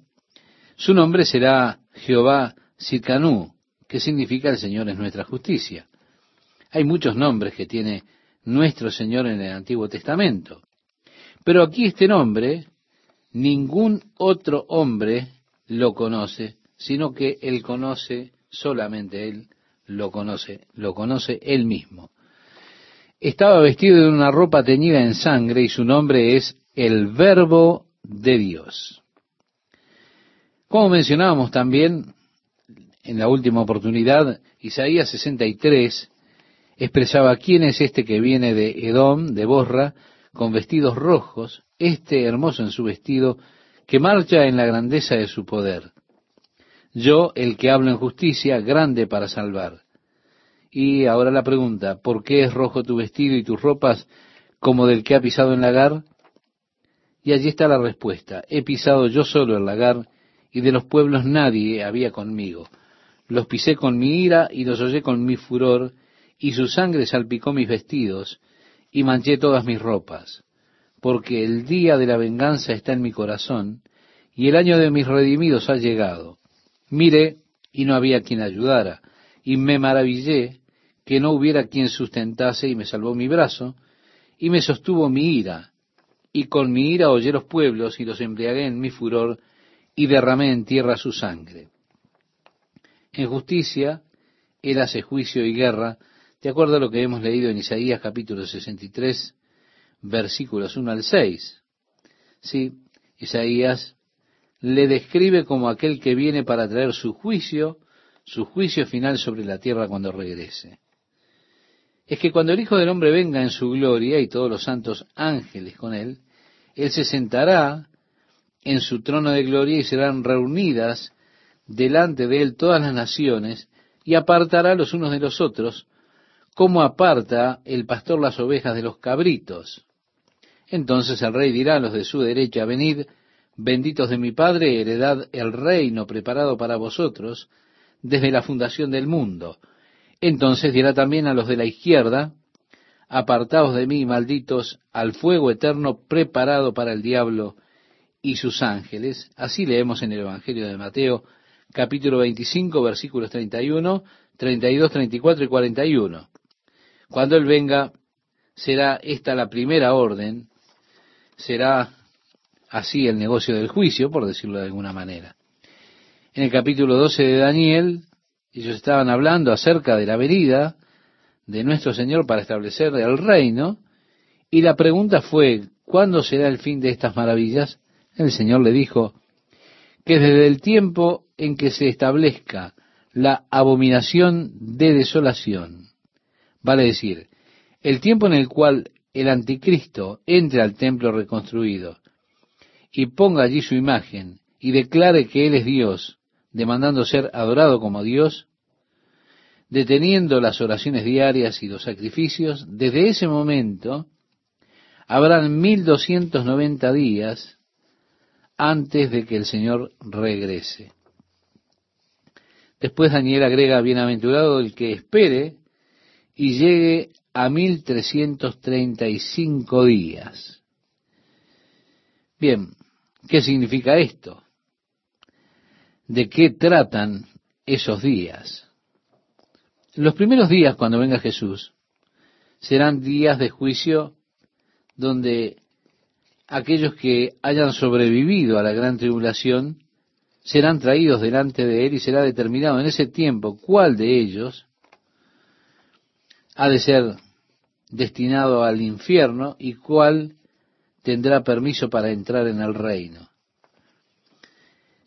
su nombre será Jehová Sircanú, que significa el Señor es nuestra justicia. Hay muchos nombres que tiene nuestro Señor en el Antiguo Testamento. Pero aquí este nombre, ningún otro hombre lo conoce, sino que él conoce, solamente él lo conoce, lo conoce él mismo. Estaba vestido de una ropa teñida en sangre y su nombre es el Verbo de Dios. Como mencionábamos también en la última oportunidad, Isaías 63 expresaba quién es este que viene de Edom, de Borra, con vestidos rojos, este hermoso en su vestido, que marcha en la grandeza de su poder. Yo, el que hablo en justicia, grande para salvar. Y ahora la pregunta, ¿por qué es rojo tu vestido y tus ropas como del que ha pisado en lagar? Y allí está la respuesta, he pisado yo solo el lagar, y de los pueblos nadie había conmigo. Los pisé con mi ira y los hollé con mi furor, y su sangre salpicó mis vestidos, y manché todas mis ropas, porque el día de la venganza está en mi corazón, y el año de mis redimidos ha llegado. Mire, y no había quien ayudara, y me maravillé que no hubiera quien sustentase, y me salvó mi brazo, y me sostuvo mi ira, y con mi ira hollé los pueblos, y los embriagué en mi furor, y derramé en tierra su sangre. En justicia, él hace juicio y guerra, de acuerdo a lo que hemos leído en Isaías capítulo 63, versículos 1 al 6. Sí, Isaías le describe como aquel que viene para traer su juicio, su juicio final sobre la tierra cuando regrese. Es que cuando el Hijo del Hombre venga en su gloria y todos los santos ángeles con él, él se sentará en su trono de gloria y serán reunidas delante de él todas las naciones y apartará los unos de los otros cómo aparta el pastor las ovejas de los cabritos. Entonces el rey dirá a los de su derecha, venid, benditos de mi Padre, heredad el reino preparado para vosotros desde la fundación del mundo. Entonces dirá también a los de la izquierda, apartaos de mí, malditos, al fuego eterno preparado para el diablo y sus ángeles. Así leemos en el Evangelio de Mateo, capítulo 25, versículos 31, 32, 34 y 41. Cuando Él venga, será esta la primera orden, será así el negocio del juicio, por decirlo de alguna manera. En el capítulo 12 de Daniel, ellos estaban hablando acerca de la venida de nuestro Señor para establecer el reino, y la pregunta fue, ¿cuándo será el fin de estas maravillas? El Señor le dijo que desde el tiempo en que se establezca la abominación de desolación, Vale decir, el tiempo en el cual el anticristo entre al templo reconstruido y ponga allí su imagen y declare que Él es Dios, demandando ser adorado como Dios, deteniendo las oraciones diarias y los sacrificios, desde ese momento habrán 1290 días antes de que el Señor regrese. Después Daniel agrega, bienaventurado el que espere y llegue a 1335 días. Bien, ¿qué significa esto? ¿De qué tratan esos días? Los primeros días cuando venga Jesús serán días de juicio donde aquellos que hayan sobrevivido a la gran tribulación serán traídos delante de Él y será determinado en ese tiempo cuál de ellos ha de ser destinado al infierno y cuál tendrá permiso para entrar en el reino.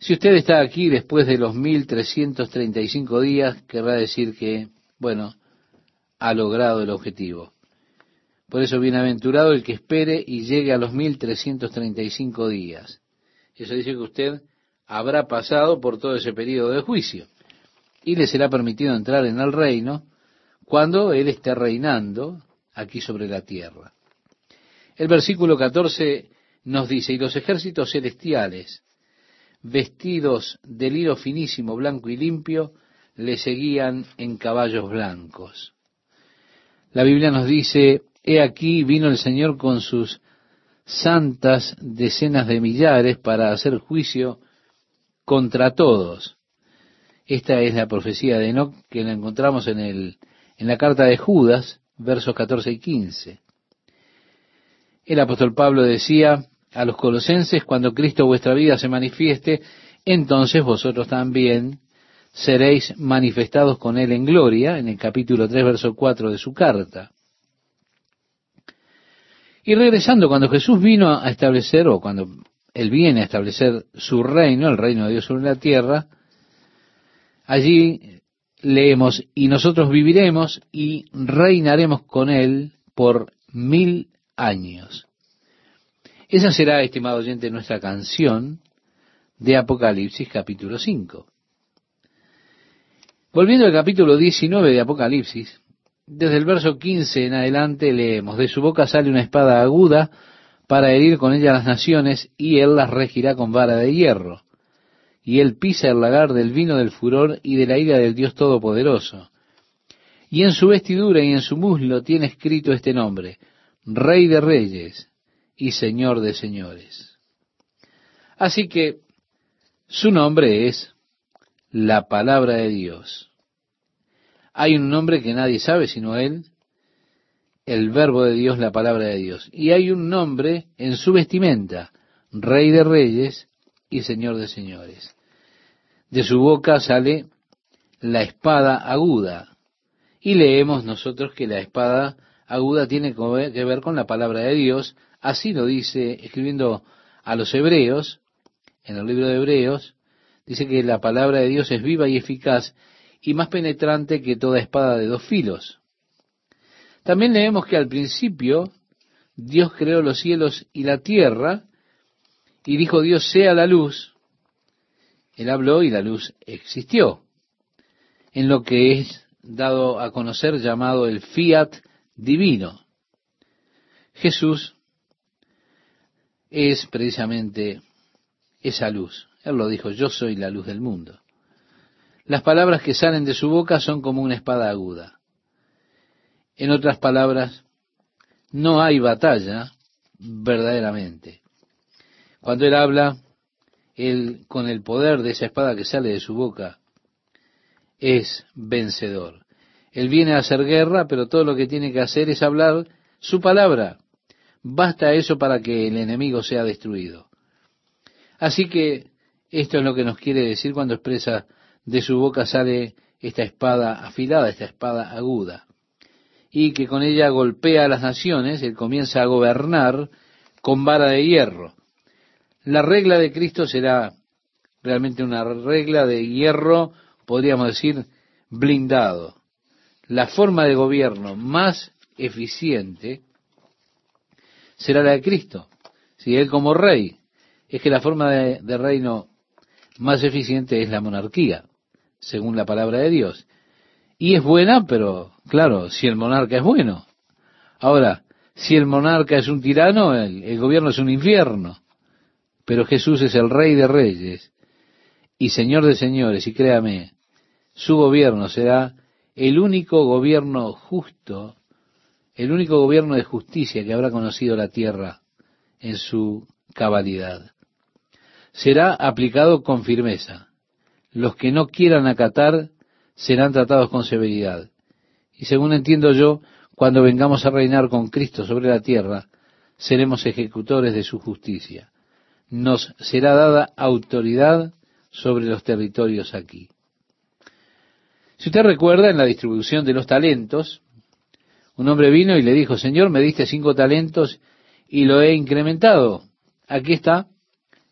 Si usted está aquí después de los 1335 días, querrá decir que, bueno, ha logrado el objetivo. Por eso, bienaventurado el que espere y llegue a los 1335 días. Eso dice que usted habrá pasado por todo ese periodo de juicio y le será permitido entrar en el reino cuando Él esté reinando aquí sobre la tierra. El versículo 14 nos dice, y los ejércitos celestiales, vestidos de lino finísimo, blanco y limpio, le seguían en caballos blancos. La Biblia nos dice, he aquí vino el Señor con sus santas decenas de millares para hacer juicio contra todos. Esta es la profecía de Enoch que la encontramos en, el, en la carta de Judas, versos 14 y 15. El apóstol Pablo decía a los colosenses, cuando Cristo vuestra vida se manifieste, entonces vosotros también seréis manifestados con Él en gloria, en el capítulo 3, verso 4 de su carta. Y regresando, cuando Jesús vino a establecer, o cuando Él viene a establecer su reino, el reino de Dios sobre la tierra, allí leemos, y nosotros viviremos y reinaremos con Él por mil años. Esa será, estimado oyente, nuestra canción de Apocalipsis capítulo 5. Volviendo al capítulo 19 de Apocalipsis, desde el verso 15 en adelante leemos, de su boca sale una espada aguda para herir con ella las naciones y él las regirá con vara de hierro. Y él pisa el lagar del vino del furor y de la ira del Dios Todopoderoso. Y en su vestidura y en su muslo tiene escrito este nombre, Rey de Reyes y Señor de Señores. Así que su nombre es la palabra de Dios. Hay un nombre que nadie sabe sino Él, el verbo de Dios, la palabra de Dios. Y hay un nombre en su vestimenta, Rey de Reyes y Señor de Señores. De su boca sale la espada aguda. Y leemos nosotros que la espada aguda tiene que ver con la palabra de Dios. Así lo dice escribiendo a los hebreos, en el libro de Hebreos, Dice que la palabra de Dios es viva y eficaz y más penetrante que toda espada de dos filos. También leemos que al principio Dios creó los cielos y la tierra y dijo Dios sea la luz. Él habló y la luz existió. En lo que es dado a conocer llamado el fiat divino. Jesús es precisamente esa luz. Él lo dijo, yo soy la luz del mundo. Las palabras que salen de su boca son como una espada aguda. En otras palabras, no hay batalla verdaderamente. Cuando Él habla, Él con el poder de esa espada que sale de su boca, es vencedor. Él viene a hacer guerra, pero todo lo que tiene que hacer es hablar su palabra. Basta eso para que el enemigo sea destruido. Así que esto es lo que nos quiere decir cuando expresa de su boca sale esta espada afilada, esta espada aguda, y que con ella golpea a las naciones, él comienza a gobernar con vara de hierro. La regla de Cristo será realmente una regla de hierro, podríamos decir, blindado. La forma de gobierno más eficiente será la de Cristo. Si Él como rey, es que la forma de, de reino más eficiente es la monarquía, según la palabra de Dios. Y es buena, pero claro, si el monarca es bueno. Ahora, si el monarca es un tirano, el, gobierno es un infierno. Pero Jesús es el rey de reyes y señor de señores, y créame, su gobierno será el único gobierno justo, el único gobierno de justicia que habrá conocido la tierra en su cabalidad será aplicado con firmeza. Los que no quieran acatar serán tratados con severidad. Y según entiendo yo, cuando vengamos a reinar con Cristo sobre la tierra, seremos ejecutores de su justicia. Nos será dada autoridad sobre los territorios aquí. Si usted recuerda, en la distribución de los talentos, un hombre vino y le dijo, Señor, me diste cinco talentos y lo he incrementado. Aquí está,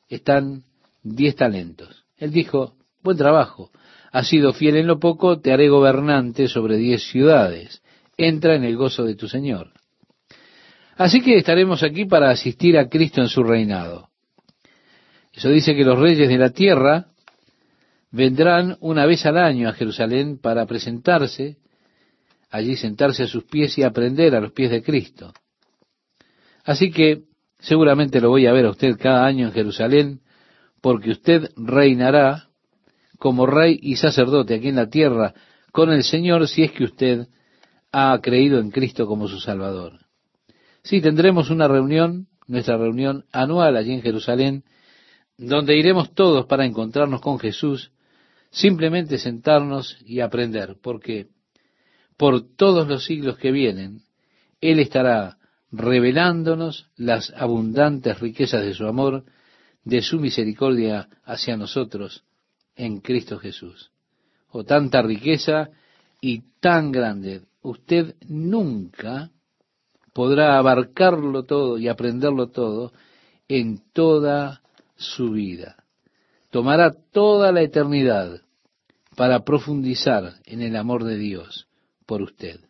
están diez talentos. Él dijo, buen trabajo, has sido fiel en lo poco, te haré gobernante sobre diez ciudades. Entra en el gozo de tu Señor. Así que estaremos aquí para asistir a Cristo en su reinado. Eso dice que los reyes de la tierra vendrán una vez al año a Jerusalén para presentarse, allí sentarse a sus pies y aprender a los pies de Cristo. Así que seguramente lo voy a ver a usted cada año en Jerusalén, porque usted reinará como rey y sacerdote aquí en la tierra con el Señor si es que usted ha creído en Cristo como su Salvador. Sí, tendremos una reunión, nuestra reunión anual allí en Jerusalén, donde iremos todos para encontrarnos con Jesús, simplemente sentarnos y aprender, porque por todos los siglos que vienen, Él estará revelándonos las abundantes riquezas de su amor, de su misericordia hacia nosotros en Cristo Jesús. O oh, tanta riqueza y tan grande usted nunca podrá abarcarlo todo y aprenderlo todo en toda su vida. Tomará toda la eternidad para profundizar en el amor de Dios por usted.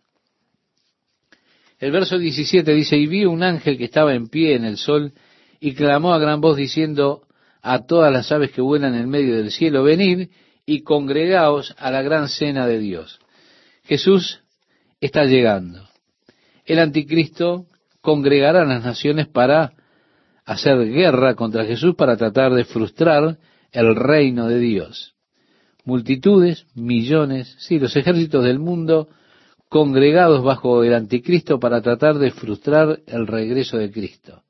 El verso 17 dice, y vi un ángel que estaba en pie en el sol y clamó a gran voz diciendo a todas las aves que vuelan en medio del cielo, venid y congregaos a la gran cena de Dios. Jesús está llegando. El anticristo congregará a las naciones para hacer guerra contra Jesús para tratar de frustrar el reino de Dios. Multitudes, millones, sí, los ejércitos del mundo congregados bajo el anticristo para tratar de frustrar el regreso de Cristo.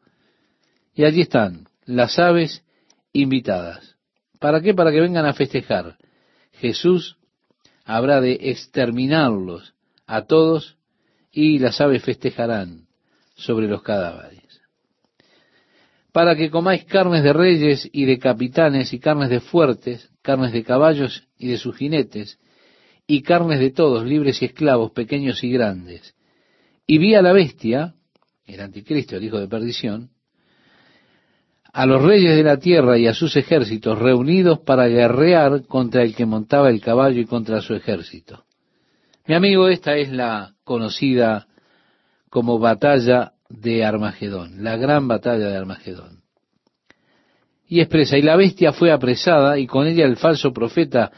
Y allí están las aves invitadas. ¿Para qué? Para que vengan a festejar. Jesús habrá de exterminarlos a todos y las aves festejarán sobre los cadáveres. Para que comáis carnes de reyes y de capitanes y carnes de fuertes, carnes de caballos y de sus jinetes, y carnes de todos, libres y esclavos, pequeños y grandes. Y vi a la bestia, el anticristo, el hijo de perdición, a los reyes de la tierra y a sus ejércitos reunidos para guerrear contra el que montaba el caballo y contra su ejército. Mi amigo, esta es la conocida como batalla de Armagedón, la gran batalla de Armagedón. Y expresa, y la bestia fue apresada y con ella el falso profeta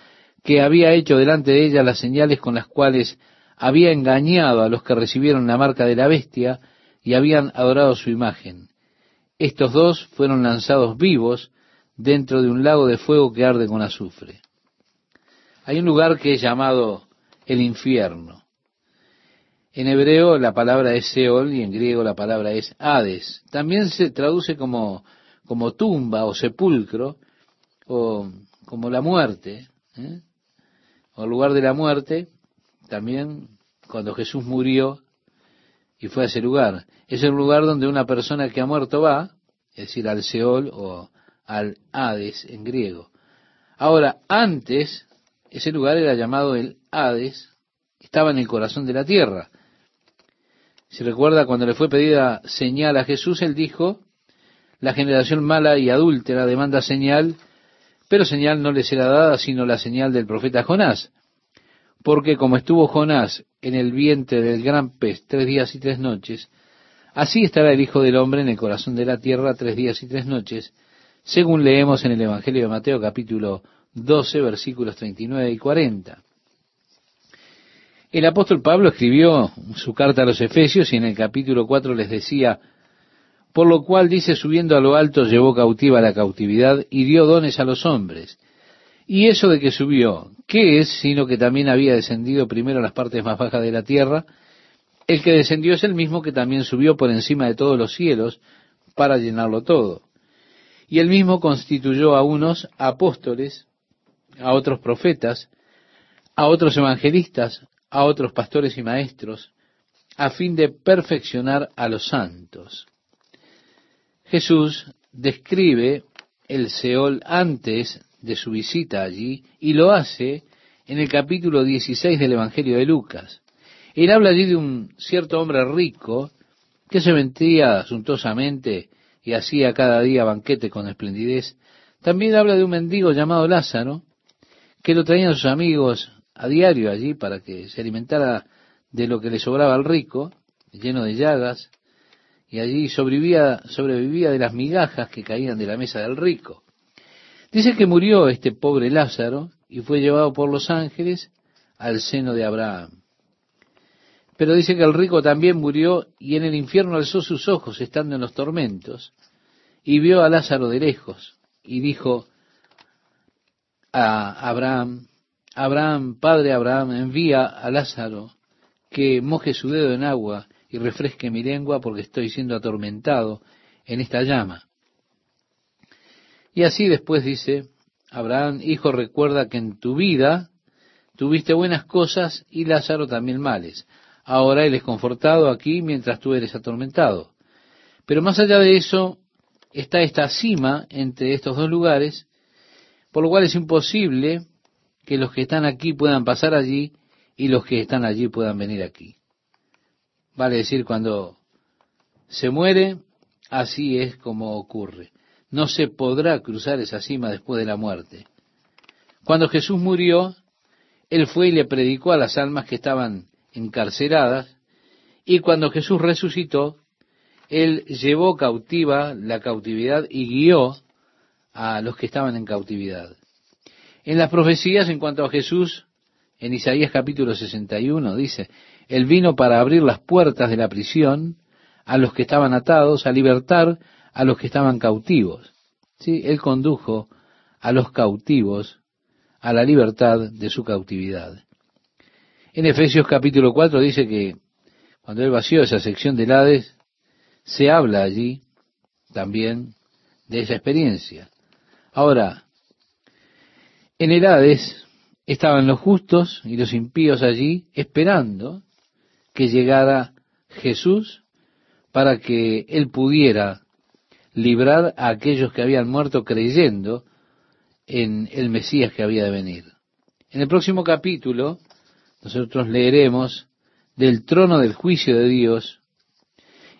que había hecho delante de ella las señales con las cuales había engañado a los que recibieron la marca de la bestia y habían adorado su imagen. Estos dos fueron lanzados vivos dentro de un lago de fuego que arde con azufre. Hay un lugar que es llamado el infierno. En hebreo la palabra es Seol y en griego la palabra es Hades. También se traduce como, como tumba o sepulcro o como la muerte, ¿eh? O lugar de la muerte, también cuando Jesús murió y fue a ese lugar. Es el lugar donde una persona que ha muerto va, es decir, al Seol o al Hades en griego. Ahora, antes ese lugar era llamado el Hades, estaba en el corazón de la tierra. Si recuerda cuando le fue pedida señal a Jesús, él dijo, la generación mala y adúltera demanda señal, pero señal no le será dada sino la señal del profeta Jonás. Porque como estuvo Jonás en el vientre del gran pez tres días y tres noches, así estará el Hijo del Hombre en el corazón de la tierra tres días y tres noches, según leemos en el Evangelio de Mateo capítulo 12, versículos 39 y 40. El apóstol Pablo escribió su carta a los Efesios y en el capítulo 4 les decía, por lo cual dice, subiendo a lo alto llevó cautiva la cautividad y dio dones a los hombres. Y eso de que subió, ¿qué es sino que también había descendido primero a las partes más bajas de la tierra? El que descendió es el mismo que también subió por encima de todos los cielos para llenarlo todo. Y él mismo constituyó a unos apóstoles, a otros profetas, a otros evangelistas, a otros pastores y maestros, a fin de perfeccionar a los santos. Jesús describe el Seol antes de su visita allí y lo hace en el capítulo 16 del Evangelio de Lucas. Él habla allí de un cierto hombre rico que se vendía suntuosamente y hacía cada día banquete con esplendidez. También habla de un mendigo llamado Lázaro, que lo traían sus amigos a diario allí para que se alimentara de lo que le sobraba al rico, lleno de llagas, y allí sobrevivía, sobrevivía de las migajas que caían de la mesa del rico. Dice que murió este pobre Lázaro y fue llevado por los ángeles al seno de Abraham. Pero dice que el rico también murió y en el infierno alzó sus ojos estando en los tormentos y vio a Lázaro de lejos y dijo a Abraham, Abraham, padre Abraham, envía a Lázaro que moje su dedo en agua y refresque mi lengua porque estoy siendo atormentado en esta llama. Y así después dice, Abraham, hijo, recuerda que en tu vida tuviste buenas cosas y Lázaro también males. Ahora él es confortado aquí mientras tú eres atormentado. Pero más allá de eso está esta cima entre estos dos lugares, por lo cual es imposible que los que están aquí puedan pasar allí y los que están allí puedan venir aquí. Vale decir, cuando se muere, así es como ocurre. No se podrá cruzar esa cima después de la muerte. Cuando Jesús murió, Él fue y le predicó a las almas que estaban encarceladas, y cuando Jesús resucitó, Él llevó cautiva la cautividad y guió a los que estaban en cautividad. En las profecías en cuanto a Jesús, en Isaías capítulo 61 dice, Él vino para abrir las puertas de la prisión a los que estaban atados, a libertar a los que estaban cautivos. ¿Sí? Él condujo a los cautivos a la libertad de su cautividad. En Efesios capítulo 4 dice que cuando él vació esa sección del Hades, se habla allí también de esa experiencia. Ahora, en el Hades estaban los justos y los impíos allí esperando que llegara Jesús para que él pudiera librar a aquellos que habían muerto creyendo en el Mesías que había de venir. En el próximo capítulo nosotros leeremos del trono del juicio de Dios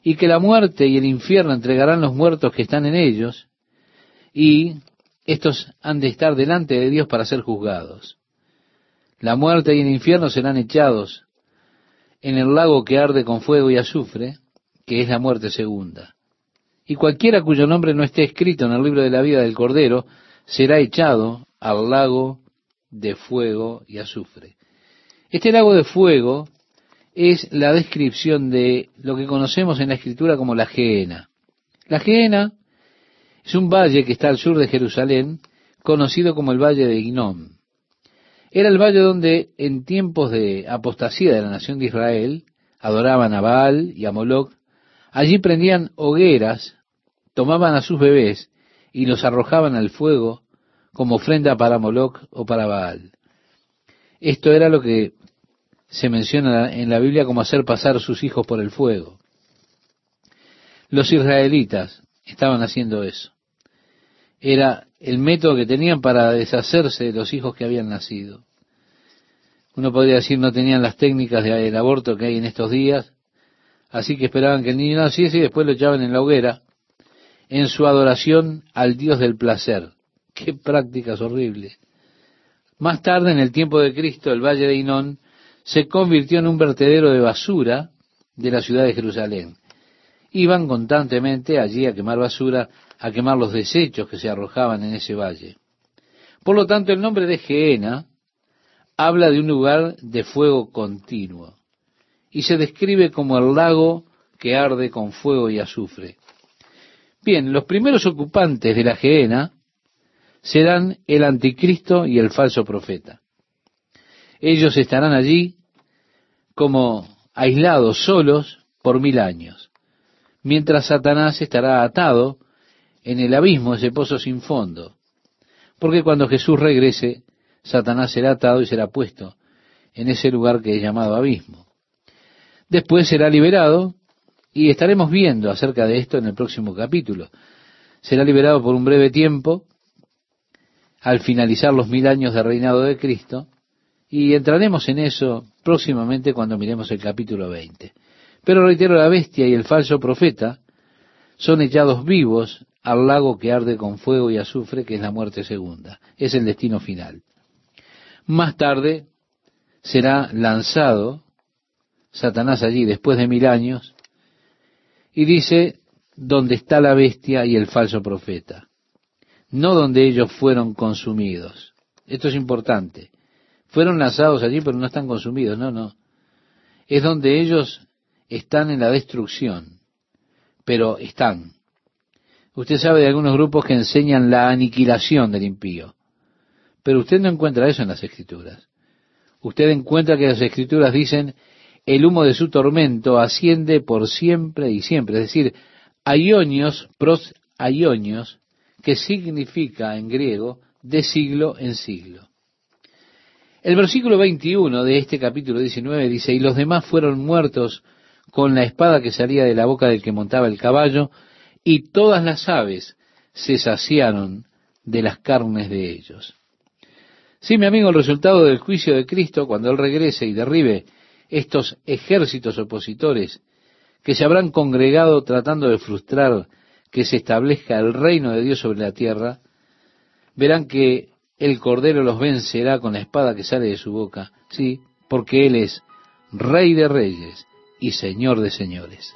y que la muerte y el infierno entregarán los muertos que están en ellos y estos han de estar delante de Dios para ser juzgados. La muerte y el infierno serán echados en el lago que arde con fuego y azufre, que es la muerte segunda. Y cualquiera cuyo nombre no esté escrito en el libro de la vida del Cordero será echado al lago de fuego y azufre. Este lago de fuego es la descripción de lo que conocemos en la escritura como la Geena. La Geena es un valle que está al sur de Jerusalén, conocido como el Valle de Inom. Era el valle donde en tiempos de apostasía de la nación de Israel adoraban a Baal y a Moloch. Allí prendían hogueras, tomaban a sus bebés y los arrojaban al fuego como ofrenda para Moloch o para Baal. Esto era lo que se menciona en la Biblia como hacer pasar sus hijos por el fuego. Los israelitas estaban haciendo eso. Era el método que tenían para deshacerse de los hijos que habían nacido. Uno podría decir no tenían las técnicas del aborto que hay en estos días, así que esperaban que el niño naciese y después lo echaban en la hoguera en su adoración al Dios del placer. Qué prácticas horribles. Más tarde, en el tiempo de Cristo, el valle de Inón se convirtió en un vertedero de basura de la ciudad de Jerusalén. Iban constantemente allí a quemar basura, a quemar los desechos que se arrojaban en ese valle. Por lo tanto, el nombre de Geena habla de un lugar de fuego continuo y se describe como el lago que arde con fuego y azufre. Bien, los primeros ocupantes de la Geena serán el anticristo y el falso profeta. Ellos estarán allí como aislados, solos, por mil años, mientras Satanás estará atado en el abismo, ese pozo sin fondo. Porque cuando Jesús regrese, Satanás será atado y será puesto en ese lugar que es llamado abismo. Después será liberado y estaremos viendo acerca de esto en el próximo capítulo. Será liberado por un breve tiempo al finalizar los mil años de reinado de Cristo y entraremos en eso próximamente cuando miremos el capítulo 20. Pero reitero, la bestia y el falso profeta son echados vivos al lago que arde con fuego y azufre, que es la muerte segunda. Es el destino final. Más tarde será lanzado Satanás allí después de mil años y dice, donde está la bestia y el falso profeta. no donde ellos fueron consumidos. Esto es importante. Fueron lanzados allí, pero no están consumidos. No, no. Es donde ellos están en la destrucción, pero están. Usted sabe de algunos grupos que enseñan la aniquilación del impío, pero usted no encuentra eso en las escrituras. Usted encuentra que las escrituras dicen, el humo de su tormento asciende por siempre y siempre, es decir, aionios pros aionios, que significa en griego de siglo en siglo. El versículo 21 de este capítulo 19 dice, y los demás fueron muertos con la espada que salía de la boca del que montaba el caballo, y todas las aves se saciaron de las carnes de ellos. Sí, mi amigo, el resultado del juicio de Cristo, cuando Él regrese y derribe estos ejércitos opositores que se habrán congregado tratando de frustrar que se establezca el reino de Dios sobre la tierra, verán que el Cordero los vencerá con la espada que sale de su boca, sí, porque Él es Rey de Reyes y Señor de Señores.